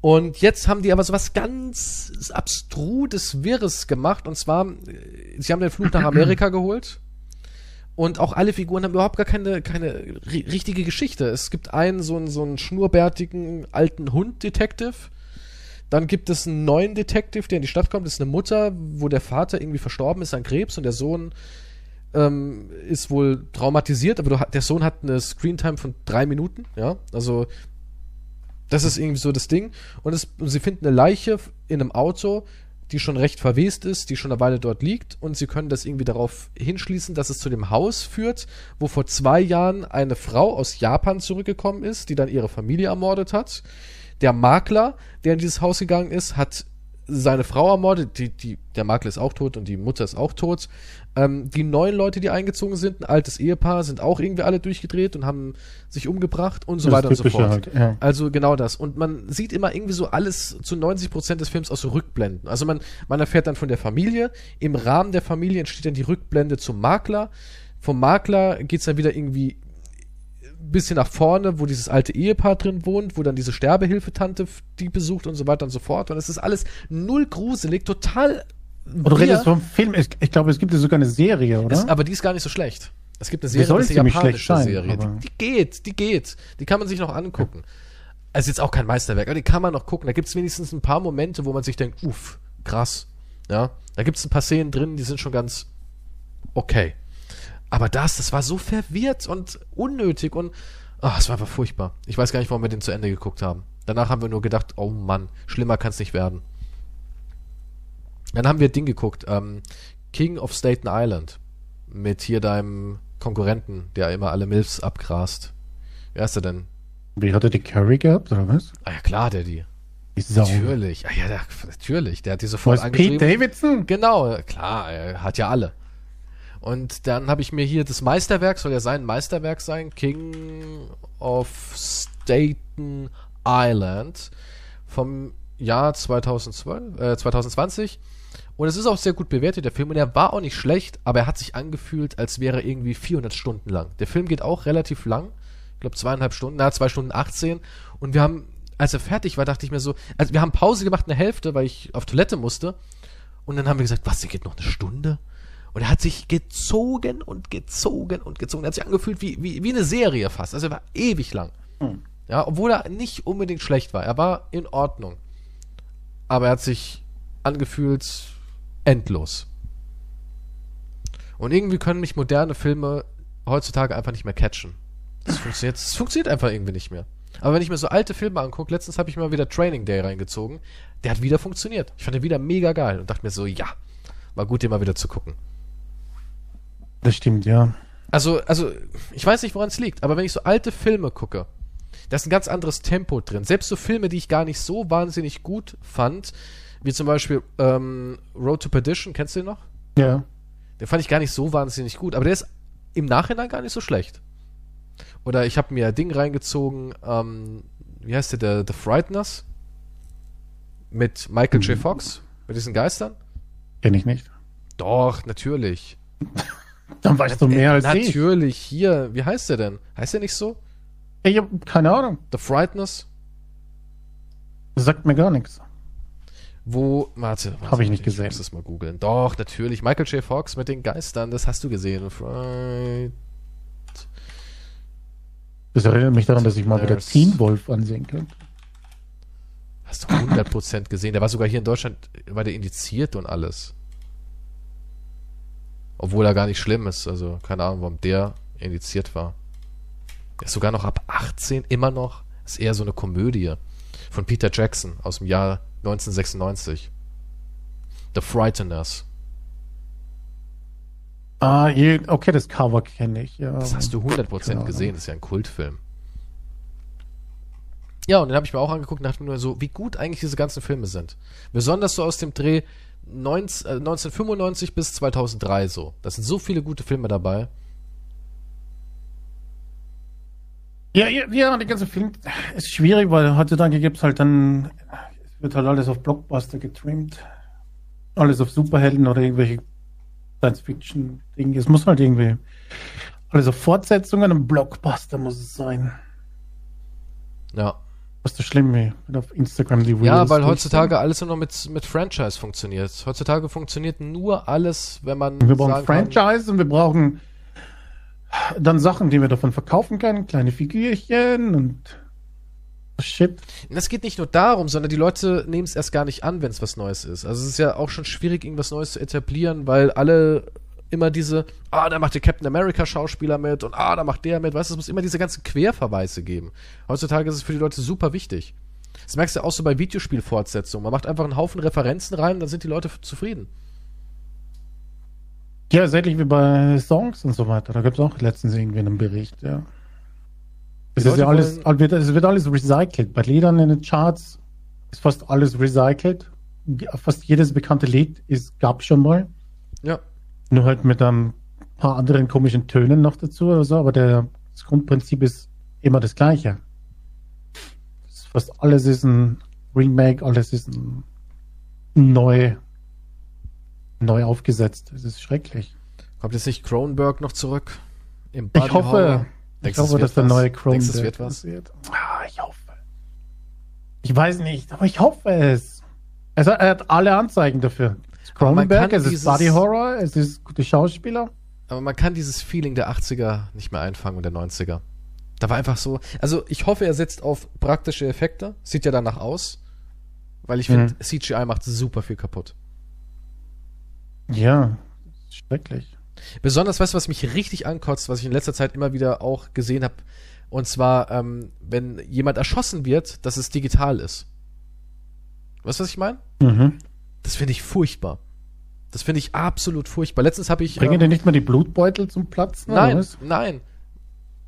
Und jetzt haben die aber so was ganz abstrudes, Wirres gemacht. Und zwar, sie haben den Flug nach Amerika geholt und auch alle Figuren haben überhaupt gar keine, keine richtige Geschichte. Es gibt einen, so einen, so einen schnurrbärtigen alten Hund-Detective, Dann gibt es einen neuen Detective, der in die Stadt kommt. Das ist eine Mutter, wo der Vater irgendwie verstorben ist an Krebs und der Sohn ähm, ist wohl traumatisiert, aber du, der Sohn hat eine Screentime von drei Minuten, ja. Also das ist irgendwie so das Ding. Und, es, und sie finden eine Leiche in einem Auto, die schon recht verwest ist, die schon eine Weile dort liegt. Und sie können das irgendwie darauf hinschließen, dass es zu dem Haus führt, wo vor zwei Jahren eine Frau aus Japan zurückgekommen ist, die dann ihre Familie ermordet hat. Der Makler, der in dieses Haus gegangen ist, hat seine Frau ermordet, die, die, der Makler ist auch tot und die Mutter ist auch tot. Ähm, die neuen Leute, die eingezogen sind, ein altes Ehepaar, sind auch irgendwie alle durchgedreht und haben sich umgebracht und so das weiter und so fort. Halt, ja. Also genau das. Und man sieht immer irgendwie so alles zu 90 Prozent des Films aus so Rückblenden. Also man, man erfährt dann von der Familie. Im Rahmen der Familie entsteht dann die Rückblende zum Makler. Vom Makler geht's dann wieder irgendwie bisschen nach vorne, wo dieses alte Ehepaar drin wohnt, wo dann diese Sterbehilfetante die besucht und so weiter und so fort. Und es ist alles null gruselig, total. Und du redest vom Film, ich, ich glaube, es gibt ja sogar eine Serie, oder? Es, aber die ist gar nicht so schlecht. Es gibt eine Serie, das ist eine japanische sein, Serie. Die, die, geht, die geht. Die kann man sich noch angucken. Es ist jetzt auch kein Meisterwerk, aber die kann man noch gucken. Da gibt es wenigstens ein paar Momente, wo man sich denkt, uff, krass. Ja, da gibt es ein paar Szenen drin, die sind schon ganz okay. Aber das, das war so verwirrt und unnötig und ach, es war einfach furchtbar. Ich weiß gar nicht, warum wir den zu Ende geguckt haben. Danach haben wir nur gedacht, oh Mann, schlimmer kann es nicht werden. Dann haben wir Ding geguckt, ähm, King of Staten Island. Mit hier deinem Konkurrenten, der immer alle Milfs abgrast. Wer ist er denn? Wie hat er die Curry gehabt, oder was? Ah ja, klar, der die. Sau. Natürlich. Ah ja, der, natürlich. Der hat die sofort Was, Pete Davidson? Genau, klar, er hat ja alle. Und dann habe ich mir hier das Meisterwerk, soll ja sein Meisterwerk sein, King of Staten Island vom Jahr 2012, äh, 2020. Und es ist auch sehr gut bewertet, der Film. Und er war auch nicht schlecht, aber er hat sich angefühlt, als wäre er irgendwie 400 Stunden lang. Der Film geht auch relativ lang. Ich glaube zweieinhalb Stunden, na, zwei Stunden 18. Und wir haben, als er fertig war, dachte ich mir so, also wir haben Pause gemacht, eine Hälfte, weil ich auf Toilette musste. Und dann haben wir gesagt, was, der geht noch eine Stunde? Und er hat sich gezogen und gezogen und gezogen. Er hat sich angefühlt wie, wie, wie eine Serie fast. Also er war ewig lang. Mhm. Ja, obwohl er nicht unbedingt schlecht war. Er war in Ordnung. Aber er hat sich angefühlt endlos. Und irgendwie können mich moderne Filme heutzutage einfach nicht mehr catchen. Das funktioniert, das funktioniert einfach irgendwie nicht mehr. Aber wenn ich mir so alte Filme angucke, letztens habe ich mal wieder Training Day reingezogen, der hat wieder funktioniert. Ich fand den wieder mega geil und dachte mir so, ja, war gut, den mal wieder zu gucken. Das stimmt, ja. Also, also, ich weiß nicht, woran es liegt, aber wenn ich so alte Filme gucke, da ist ein ganz anderes Tempo drin. Selbst so Filme, die ich gar nicht so wahnsinnig gut fand, wie zum Beispiel ähm, Road to Perdition, kennst du den noch? Ja. Den fand ich gar nicht so wahnsinnig gut, aber der ist im Nachhinein gar nicht so schlecht. Oder ich habe mir ein Ding reingezogen, ähm, wie heißt der, der The Frighteners? Mit Michael mhm. J. Fox, mit diesen Geistern? Kenn ich nicht. Doch, natürlich. Dann weißt du mehr als Natürlich, ich. Natürlich, hier, wie heißt der denn? Heißt der nicht so? Ich hab keine Ahnung. The Frightness? Das sagt mir gar nichts. Wo, warte, warte habe ich nicht gesehen. Ich muss das mal googeln. Doch, natürlich. Michael J. Fox mit den Geistern, das hast du gesehen. Fright. Das erinnert mich daran, dass ich mal wieder Teen Wolf ansehen könnte. Hast du 100% gesehen. Der war sogar hier in Deutschland, war der indiziert und alles. Obwohl er gar nicht schlimm ist. Also keine Ahnung, warum der indiziert war. Der ist sogar noch ab 18 immer noch. Ist eher so eine Komödie von Peter Jackson aus dem Jahr 1996. The Frighteners. Ah, okay, das Cover kenne ich, ja. Das hast du 100% genau. gesehen, das ist ja ein Kultfilm. Ja, und den habe ich mir auch angeguckt und dachte mir nur so, wie gut eigentlich diese ganzen Filme sind. Besonders so aus dem Dreh 19, äh, 1995 bis 2003 so. Das sind so viele gute Filme dabei. Ja, ja, ja, der ganze Film ist schwierig, weil heutzutage gibt es halt dann, wird halt alles auf Blockbuster getrimmt. Alles auf Superhelden oder irgendwelche Science-Fiction-Dinge. Es muss halt irgendwie alles auf Fortsetzungen und Blockbuster muss es sein. Ja. Was ist das schlimm, wenn auf Instagram die Reels Ja, weil heutzutage alles nur noch mit, mit Franchise funktioniert. Heutzutage funktioniert nur alles, wenn man. Wir brauchen Franchise kann, und wir brauchen dann Sachen, die wir davon verkaufen können, kleine Figürchen und Shit. Es geht nicht nur darum, sondern die Leute nehmen es erst gar nicht an, wenn es was Neues ist. Also es ist ja auch schon schwierig, irgendwas Neues zu etablieren, weil alle immer diese, ah, da macht der Captain America Schauspieler mit und ah, da macht der mit. Weißt du, es muss immer diese ganzen Querverweise geben. Heutzutage ist es für die Leute super wichtig. Das merkst du auch so bei Videospielfortsetzungen. Man macht einfach einen Haufen Referenzen rein und dann sind die Leute zufrieden. Ja, ist ähnlich wie bei Songs und so weiter. Da gibt es auch letztens irgendwie einen Bericht, ja. Es, ist ja alles, es wird alles recycelt. Bei Liedern in den Charts ist fast alles recycelt. Fast jedes bekannte Lied gab es schon mal. Ja. Nur halt mit ein paar anderen komischen Tönen noch dazu oder so, aber der, das Grundprinzip ist immer das gleiche. Fast alles ist ein Remake, alles ist ein neu, neu aufgesetzt. Es ist schrecklich. Kommt jetzt nicht Cronenberg noch zurück? Im ich hoffe, Denkst, ich hoffe, dass der neue Chrome Denkst, es wird was? Wird. Ah, ich hoffe. Ich weiß nicht, aber ich hoffe es. Also, er hat alle Anzeigen dafür. Cronenberg, es ist Body Horror, es ist gute Schauspieler. Aber man kann dieses Feeling der 80er nicht mehr einfangen und der 90er. Da war einfach so. Also, ich hoffe, er setzt auf praktische Effekte. Sieht ja danach aus. Weil ich finde, mhm. CGI macht super viel kaputt. Ja, schrecklich. Besonders, weißt du, was mich richtig ankotzt, was ich in letzter Zeit immer wieder auch gesehen habe, und zwar, ähm, wenn jemand erschossen wird, dass es digital ist. Weißt du, was ich meine? Mhm. Das finde ich furchtbar. Das finde ich absolut furchtbar. Letztens habe ich. Bringen ähm, dir nicht mal die Blutbeutel zum Platzen? Nein, nein.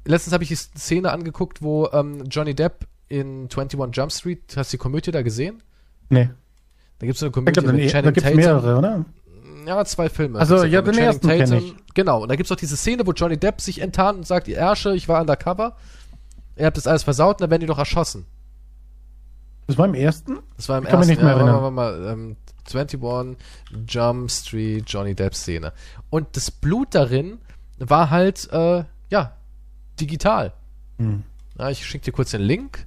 Letztens habe ich die Szene angeguckt, wo ähm, Johnny Depp in 21 Jump Street, hast du die Komödie da gesehen? Nee. Da gibt es eine Komödie glaub, mit Channing Da gibt es mehrere, oder? Ja, zwei Filme. Also, ja, den ersten kenne ich. Genau, und da gibt es auch diese Szene, wo Johnny Depp sich enttarnt und sagt, ihr Ärsche, ich war undercover. Ihr habt das alles versaut und dann werden die doch erschossen. Das war im ersten? Das war im ich ersten. Kann mich nicht mehr erinnern. Ja, mal, ähm, 21 Jump Street Johnny Depp Szene. Und das Blut darin war halt, äh, ja, digital. Hm. Ja, ich schicke dir kurz den Link.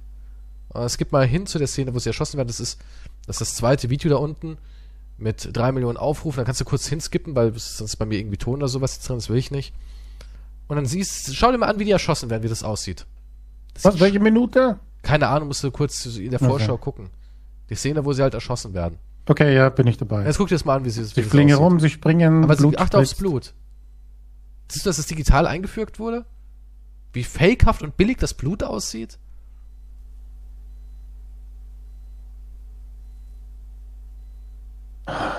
Äh, es gibt mal hin zu der Szene, wo sie erschossen werden. Das ist das, ist das zweite Video da unten mit drei Millionen Aufrufen, dann kannst du kurz hinskippen, weil sonst bei mir irgendwie Ton oder sowas drin, das will ich nicht. Und dann siehst, schau dir mal an, wie die erschossen werden, wie das aussieht. Das Was, welche Minute? Keine Ahnung, musst du kurz in der Vorschau okay. gucken. Die Szene, wo sie halt erschossen werden. Okay, ja, bin ich dabei. Jetzt guck dir das mal an, wie sie, sie wie fliegen herum, sie springen. Aber Blut sie, achte aufs Blut. Siehst du, dass das digital eingefügt wurde? Wie fakehaft und billig das Blut aussieht?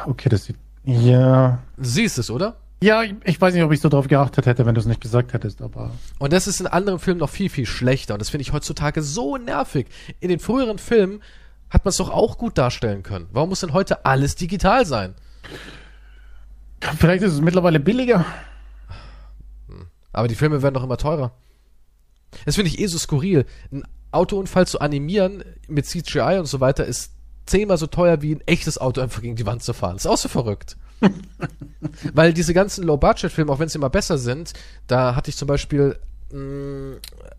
Okay, das sieht. Ja. Du siehst es, oder? Ja, ich, weiß nicht, ob ich so drauf geachtet hätte, wenn du es nicht gesagt hättest, aber. Und das ist in anderen Filmen noch viel, viel schlechter. Und das finde ich heutzutage so nervig. In den früheren Filmen hat man es doch auch gut darstellen können. Warum muss denn heute alles digital sein? Vielleicht ist es mittlerweile billiger. Aber die Filme werden doch immer teurer. Das finde ich eh so skurril. Ein Autounfall zu animieren mit CGI und so weiter ist zehnmal so teuer wie ein echtes Auto einfach gegen die Wand zu fahren. Das ist auch so verrückt. Weil diese ganzen Low-Budget-Filme, auch wenn sie immer besser sind, da hatte ich zum Beispiel mh, mm,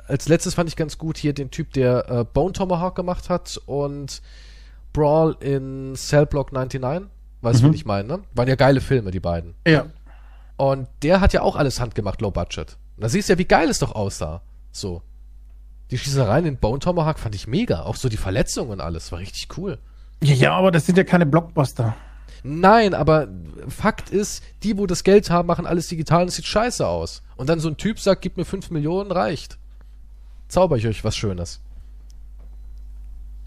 als letztes fand ich ganz gut hier den Typ, der äh, Bone Tomahawk gemacht hat und Brawl in Cell Block 99. Weißt du, mhm. was ich meine, ne? Waren ja geile Filme, die beiden. Ja. Und der hat ja auch alles handgemacht, Low Budget. Und da siehst du ja, wie geil es doch aussah. So. Die Schießereien in Bone Tomahawk fand ich mega. Auch so die Verletzungen und alles. War richtig cool. Ja, ja, aber das sind ja keine Blockbuster. Nein, aber Fakt ist, die, wo das Geld haben, machen alles digital und es sieht scheiße aus. Und dann so ein Typ sagt, gib mir 5 Millionen, reicht. Zauber ich euch was Schönes.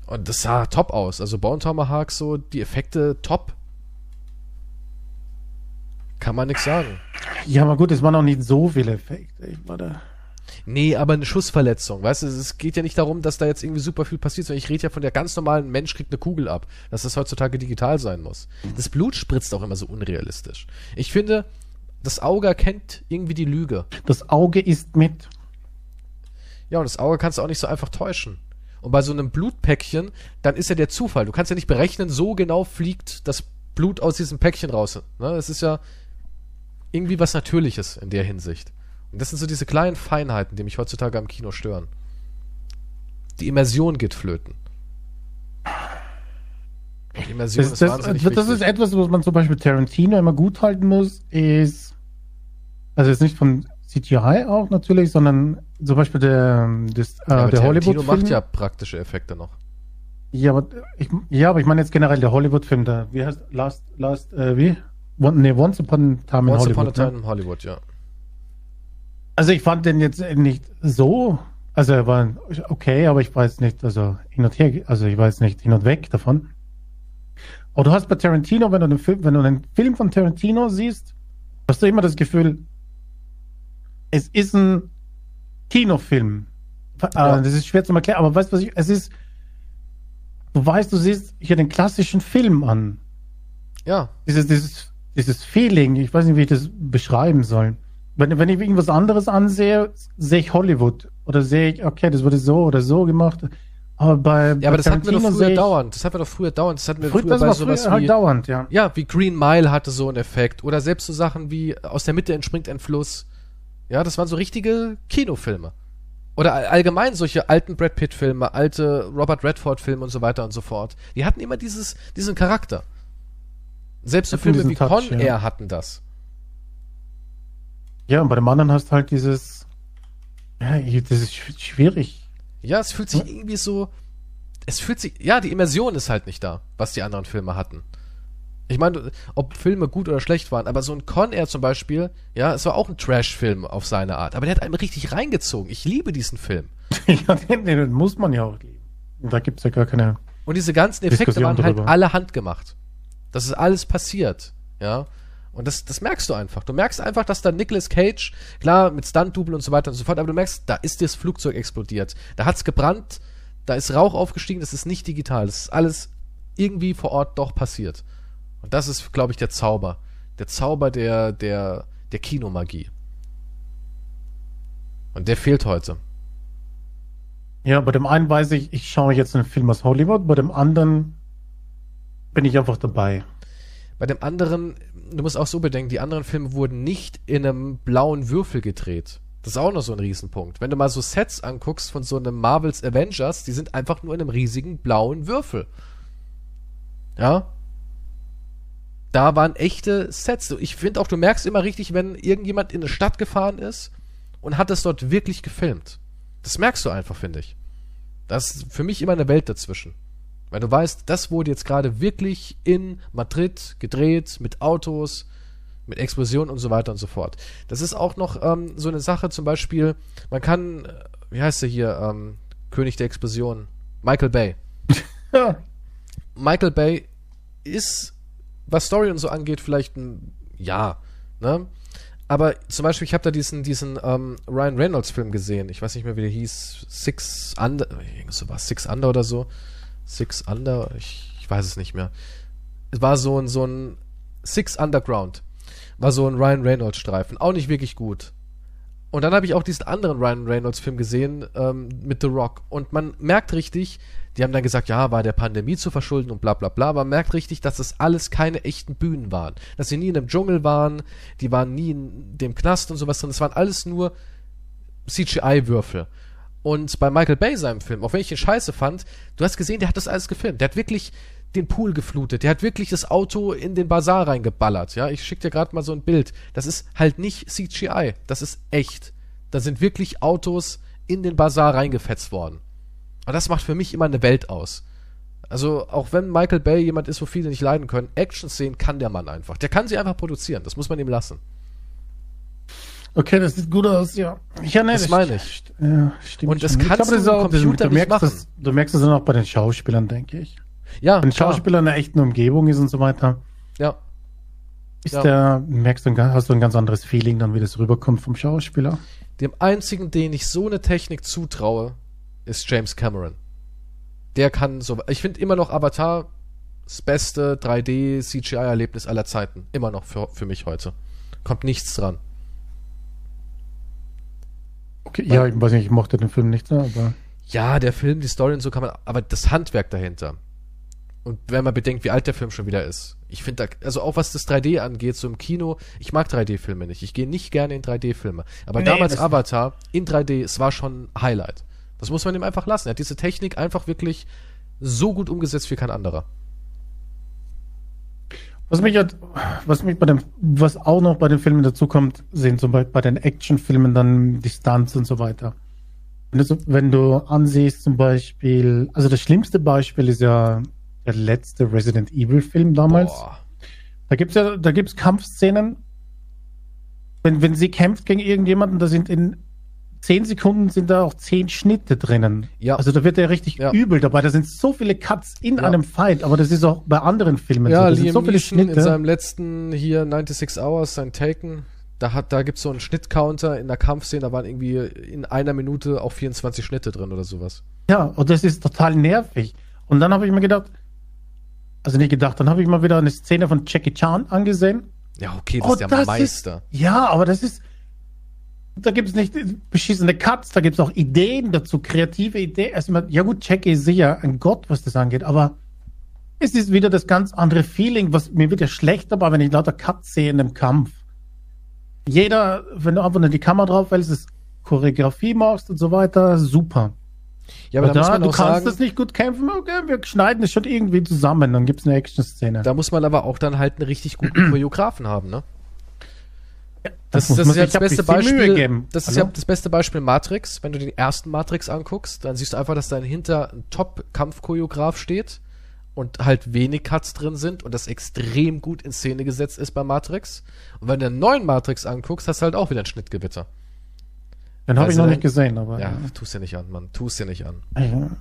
Und das sah top aus. Also Bone Tomahawk so, die Effekte top. Kann man nichts sagen. Ja, aber gut, es waren auch nicht so viele Effekte. Ich da. Nee, aber eine Schussverletzung, weißt du, es geht ja nicht darum, dass da jetzt irgendwie super viel passiert, sondern ich rede ja von der ganz normalen Mensch kriegt eine Kugel ab, dass das heutzutage digital sein muss. Das Blut spritzt auch immer so unrealistisch. Ich finde, das Auge erkennt irgendwie die Lüge. Das Auge ist mit. Ja, und das Auge kannst du auch nicht so einfach täuschen. Und bei so einem Blutpäckchen, dann ist ja der Zufall. Du kannst ja nicht berechnen, so genau fliegt das Blut aus diesem Päckchen raus. Ne? Das ist ja irgendwie was Natürliches in der Hinsicht. Und das sind so diese kleinen Feinheiten, die mich heutzutage am Kino stören. Die Immersion geht flöten. Die Immersion das, ist das, wahnsinnig das, das ist etwas, was man zum Beispiel Tarantino immer gut halten muss, ist, also jetzt nicht von CGI auch natürlich, sondern zum Beispiel der, das, äh, ja, der Hollywood-Film. macht ja praktische Effekte noch. Ja, aber ich, ja, aber ich meine jetzt generell der Hollywood-Film, da, wie heißt Last, Last, äh, wie? One, nee, Once Upon a Time in Once Hollywood. Once Upon a Time ne? in Hollywood, ja. Also ich fand den jetzt nicht so, also er war okay, aber ich weiß nicht, also hin und her, also ich weiß nicht hin und weg davon. Aber du hast bei Tarantino, wenn du einen Film, wenn du einen Film von Tarantino siehst, hast du immer das Gefühl, es ist ein Kinofilm. Äh, ja. Das ist schwer zu erklären, aber weißt du was ich, es ist, du weißt, du siehst hier den klassischen Film an. Ja. Dieses, dieses, dieses Feeling, ich weiß nicht, wie ich das beschreiben soll. Wenn, wenn ich irgendwas anderes ansehe, sehe ich Hollywood. Oder sehe ich, okay, das wurde so oder so gemacht. Aber bei, ja, bei aber das Tarantino hatten wir doch früher dauernd. Das hatten wir doch früher dauernd. Das hatten wir früher, früher bei sowas früher halt wie, dauernd, ja. Ja, wie Green Mile hatte so einen Effekt. Oder selbst so Sachen wie aus der Mitte entspringt ein Fluss. Ja, das waren so richtige Kinofilme. Oder allgemein solche alten Brad Pitt-Filme, alte Robert Redford-Filme und so weiter und so fort. Die hatten immer dieses, diesen Charakter. Selbst so Filme wie Touch, Con Air ja. hatten das. Ja, und bei dem anderen hast du halt dieses. Ja, das ist schwierig. Ja, es fühlt sich irgendwie so. Es fühlt sich. Ja, die Immersion ist halt nicht da, was die anderen Filme hatten. Ich meine, ob Filme gut oder schlecht waren, aber so ein Con Air zum Beispiel, ja, es war auch ein Trash-Film auf seine Art, aber der hat einem richtig reingezogen. Ich liebe diesen Film. ja, den, den, muss man ja auch lieben. Da gibt es ja gar keine. Und diese ganzen Effekte Diskussion waren halt drüber. alle handgemacht. Das ist alles passiert, ja. Und das, das merkst du einfach. Du merkst einfach, dass da Nicolas Cage, klar, mit Stunt-Double und so weiter und so fort, aber du merkst, da ist das Flugzeug explodiert. Da hat's gebrannt, da ist Rauch aufgestiegen, das ist nicht digital. Das ist alles irgendwie vor Ort doch passiert. Und das ist, glaube ich, der Zauber. Der Zauber der, der, der Kinomagie. Und der fehlt heute. Ja, bei dem einen weiß ich, ich schaue jetzt einen Film aus Hollywood, bei dem anderen bin ich einfach dabei. Bei dem anderen, du musst auch so bedenken, die anderen Filme wurden nicht in einem blauen Würfel gedreht. Das ist auch noch so ein Riesenpunkt. Wenn du mal so Sets anguckst von so einem Marvels Avengers, die sind einfach nur in einem riesigen blauen Würfel. Ja? Da waren echte Sets. Ich finde auch, du merkst immer richtig, wenn irgendjemand in eine Stadt gefahren ist und hat es dort wirklich gefilmt. Das merkst du einfach, finde ich. Das ist für mich immer eine Welt dazwischen. Weil du weißt, das wurde jetzt gerade wirklich in Madrid gedreht, mit Autos, mit Explosionen und so weiter und so fort. Das ist auch noch ähm, so eine Sache, zum Beispiel, man kann, äh, wie heißt der hier, ähm, König der Explosion, Michael Bay. Michael Bay ist, was Story und so angeht, vielleicht ein, ja, ne? Aber zum Beispiel, ich habe da diesen, diesen ähm, Ryan Reynolds Film gesehen. Ich weiß nicht mehr, wie der hieß. Six Under, so was, Six Under oder so. Six Under, ich, ich weiß es nicht mehr. Es war so ein, so ein Six Underground. War so ein Ryan Reynolds Streifen. Auch nicht wirklich gut. Und dann habe ich auch diesen anderen Ryan Reynolds Film gesehen ähm, mit The Rock. Und man merkt richtig, die haben dann gesagt, ja, war der Pandemie zu verschulden und bla bla bla. Aber man merkt richtig, dass das alles keine echten Bühnen waren. Dass sie nie in einem Dschungel waren, die waren nie in dem Knast und sowas drin. Das waren alles nur CGI-Würfel. Und bei Michael Bay seinem Film, auch wenn ich ihn scheiße fand, du hast gesehen, der hat das alles gefilmt. Der hat wirklich den Pool geflutet. Der hat wirklich das Auto in den Bazar reingeballert. Ja, ich schicke dir gerade mal so ein Bild. Das ist halt nicht CGI. Das ist echt. Da sind wirklich Autos in den Bazar reingefetzt worden. Und das macht für mich immer eine Welt aus. Also, auch wenn Michael Bay jemand ist, wo viele nicht leiden können, Action-Szenen kann der Mann einfach. Der kann sie einfach produzieren. Das muss man ihm lassen. Okay, das sieht gut aus, ja. Ja, ne, das, das meine ich. Ja, stimmt. Und das schon. kannst ich glaube, das du, Computer du, merkst machen. Das, du merkst es dann auch bei den Schauspielern, denke ich. Ja. Wenn Schauspieler in einer echten Umgebung ist und so weiter. Ja. Ist ja. der, merkst du, hast du ein ganz anderes Feeling dann, wie das rüberkommt vom Schauspieler? Dem einzigen, den ich so eine Technik zutraue, ist James Cameron. Der kann so, ich finde immer noch Avatar das beste 3D CGI-Erlebnis aller Zeiten. Immer noch für, für mich heute. Kommt nichts dran. Okay, ja, ich weiß nicht, ich mochte den Film nicht so, aber. Ja, der Film, die Story und so kann man, aber das Handwerk dahinter. Und wenn man bedenkt, wie alt der Film schon wieder ist. Ich finde da, also auch was das 3D angeht, so im Kino, ich mag 3D-Filme nicht. Ich gehe nicht gerne in 3D-Filme. Aber nee, damals Avatar in 3D, es war schon ein Highlight. Das muss man ihm einfach lassen. Er hat diese Technik einfach wirklich so gut umgesetzt wie kein anderer. Was mich, was mich bei dem, was auch noch bei den Filmen dazukommt, sind zum Beispiel bei den Actionfilmen dann Distanz und so weiter. Wenn du, wenn du ansiehst zum Beispiel, also das schlimmste Beispiel ist ja der letzte Resident Evil Film damals. Boah. Da gibt's ja, da gibt's Kampfszenen. Wenn, wenn sie kämpft gegen irgendjemanden, da sind in zehn Sekunden sind da auch zehn Schnitte drinnen. Ja. Also da wird er richtig ja. übel dabei. Da sind so viele Cuts in ja. einem Fight, aber das ist auch bei anderen Filmen ja, so. Da Liam sind so viele Schnitte. in seinem letzten hier 96 Hours, sein Taken, da hat, da gibt's so einen Schnittcounter in der Kampfszene, da waren irgendwie in einer Minute auch 24 Schnitte drin oder sowas. Ja, und das ist total nervig. Und dann habe ich mir gedacht, also nicht gedacht, dann habe ich mal wieder eine Szene von Jackie Chan angesehen. Ja, okay, das oh, ist der das Meister. Ist, ja, aber das ist, da gibt es nicht beschissene Cuts, da gibt es auch Ideen dazu, kreative Ideen. Erstmal, ja gut, Jackie ist sicher ein Gott, was das angeht, aber es ist wieder das ganz andere Feeling, was mir wird ja schlecht dabei, wenn ich lauter Cuts sehe in dem Kampf. Jeder, wenn du einfach nur die Kamera drauf hältst, ist Choreografie machst und so weiter, super. Ja, aber, aber da, da du kannst sagen, das nicht gut kämpfen, okay, wir schneiden es schon irgendwie zusammen, dann gibt es eine Action-Szene. Da muss man aber auch dann halt einen richtig guten Choreografen haben, ne? Das, das, das ist ja das beste Beispiel. Das ist Hallo? ja das beste Beispiel Matrix. Wenn du den ersten Matrix anguckst, dann siehst du einfach, dass dahinter ein Top-Kampfchoreograf steht und halt wenig Cuts drin sind und das extrem gut in Szene gesetzt ist bei Matrix. Und wenn du den neuen Matrix anguckst, hast du halt auch wieder ein Schnittgewitter. Den habe also, ich noch nicht gesehen, aber. Ja, ja. tust ja nicht an, Mann. Tust ja nicht an. Ja.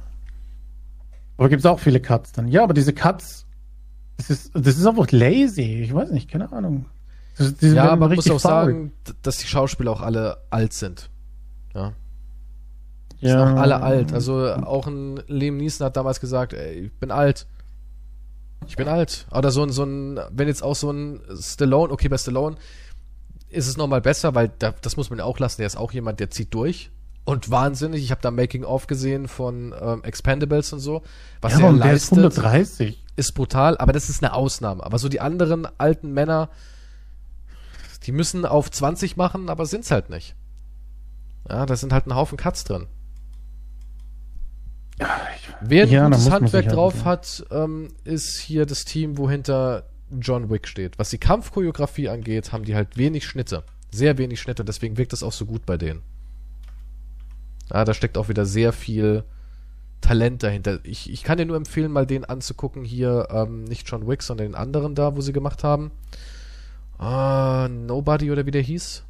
Aber gibt es auch viele Cuts dann? Ja, aber diese Cuts, das ist, das ist einfach lazy. Ich weiß nicht, keine Ahnung. Das, ja, aber man muss auch sagen, dass die Schauspieler auch alle alt sind. Ja. Ja. Sind auch alle alt. Also auch ein Liam Neeson hat damals gesagt, ey, ich bin alt. Ich bin alt. Oder so ein, so ein, wenn jetzt auch so ein Stallone, okay, bei Stallone ist es nochmal besser, weil da, das muss man ja auch lassen, der ist auch jemand, der zieht durch. Und wahnsinnig, ich habe da Making-of gesehen von ähm, Expendables und so. Was ja, er leistet, ist 130. Ist brutal, aber das ist eine Ausnahme. Aber so die anderen alten Männer, die müssen auf 20 machen, aber sind's halt nicht. Ja, da sind halt ein Haufen Cuts drin. Wer ein ja, gutes Handwerk drauf hat, ähm, ist hier das Team, wo hinter John Wick steht. Was die Kampfchoreografie angeht, haben die halt wenig Schnitte. Sehr wenig Schnitte, deswegen wirkt das auch so gut bei denen. Ja, da steckt auch wieder sehr viel Talent dahinter. Ich, ich kann dir nur empfehlen, mal den anzugucken. Hier, ähm, nicht John Wick, sondern den anderen da, wo sie gemacht haben. Uh, Nobody oder wie der hieß?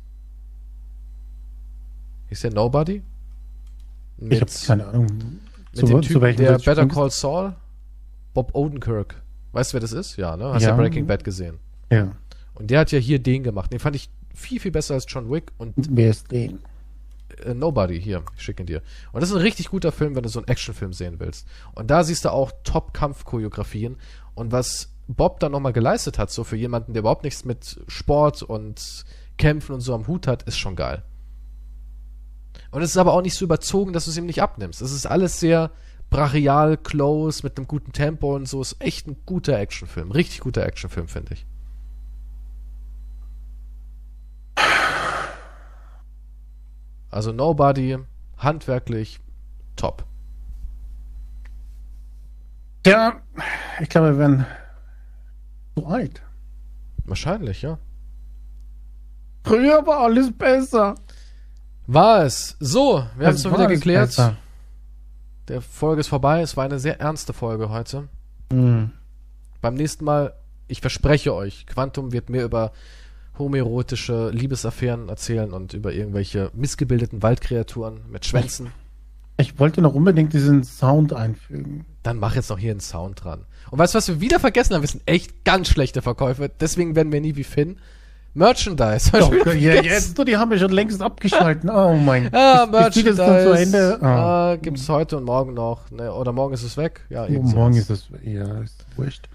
Hieß der Nobody? Mit, ich habe keine Ahnung. Mit zu, dem Typen, der Better Call Saul? Bob Odenkirk. Weißt du, wer das ist? Ja, ne? Hast ja, ja Breaking Bad gesehen. Ja. Und der hat ja hier den gemacht. Den fand ich viel, viel besser als John Wick. Und wer ist den? Äh, Nobody, hier, ich schicke ihn dir. Und das ist ein richtig guter Film, wenn du so einen Actionfilm sehen willst. Und da siehst du auch Top-Kampf-Choreografien. Und was Bob dann nochmal geleistet hat, so für jemanden, der überhaupt nichts mit Sport und Kämpfen und so am Hut hat, ist schon geil. Und es ist aber auch nicht so überzogen, dass du es ihm nicht abnimmst. Es ist alles sehr brachial, close, mit einem guten Tempo und so. Ist echt ein guter Actionfilm. Richtig guter Actionfilm, finde ich. Also Nobody, handwerklich, top. Ja, ich glaube, wir werden alt. Wahrscheinlich, ja. Früher war alles besser. War es. So, wir haben es wieder geklärt. Besser. Der Folge ist vorbei. Es war eine sehr ernste Folge heute. Mhm. Beim nächsten Mal, ich verspreche euch, Quantum wird mehr über homoerotische Liebesaffären erzählen und über irgendwelche missgebildeten Waldkreaturen mit Schwänzen. Ich wollte noch unbedingt diesen Sound einfügen. Dann mach jetzt noch hier einen Sound dran. Und weißt du, was wir wieder vergessen haben? Wir sind echt ganz schlechte Verkäufer. Deswegen werden wir nie wie Finn. Merchandise. Doch, ja, jetzt, die haben wir schon längst abgeschalten. Oh mein Gott. Ja, Merchandise. Dann zu Ende? Oh. Ah, gibt's heute und morgen noch. Ne, oder morgen ist es weg. Ja, oh, morgen ist es, ja, ist wurscht.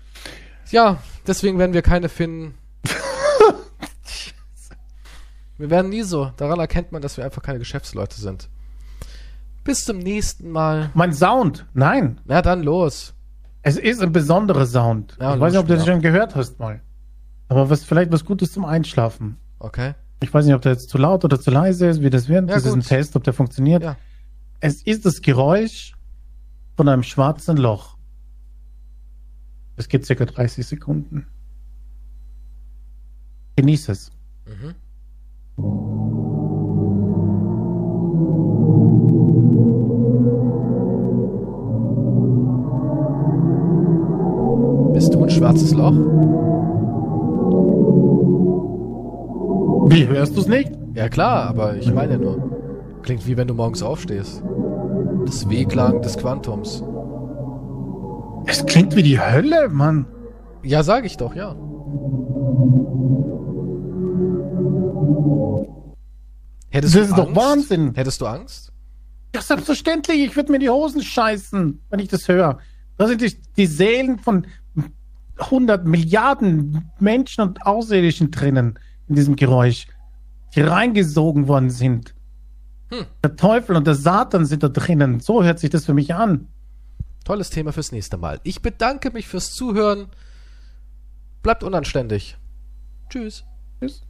Ja, deswegen werden wir keine finden. wir werden nie so. Daran erkennt man, dass wir einfach keine Geschäftsleute sind. Bis zum nächsten Mal. Mein Sound. Nein. Na dann los. Es ist ein besonderer Sound. Ja, ich weiß nicht, ob du das schon gehört hast mal. Aber was vielleicht was Gutes zum Einschlafen. Okay. Ich weiß nicht, ob der jetzt zu laut oder zu leise ist, wie das wird. Ja, das gut. ist ein Test, ob der funktioniert. Ja. Es ist das Geräusch von einem schwarzen Loch. Es geht circa 30 Sekunden. Genieß es. Mhm. Schwarzes Loch? Wie, hörst du es nicht? Ja klar, aber ich meine nur. Klingt wie wenn du morgens aufstehst. Das Wehklagen des Quantums. Es klingt wie die Hölle, Mann. Ja, sag ich doch, ja. Hättest das ist Angst? doch Wahnsinn. Hättest du Angst? Ja, selbstverständlich. Ich würde mir die Hosen scheißen, wenn ich das höre. Da sind die, die Seelen von 100 Milliarden Menschen und Außerirdischen drinnen in diesem Geräusch, die reingesogen worden sind. Hm. Der Teufel und der Satan sind da drinnen. So hört sich das für mich an. Tolles Thema fürs nächste Mal. Ich bedanke mich fürs Zuhören. Bleibt unanständig. Tschüss. Tschüss.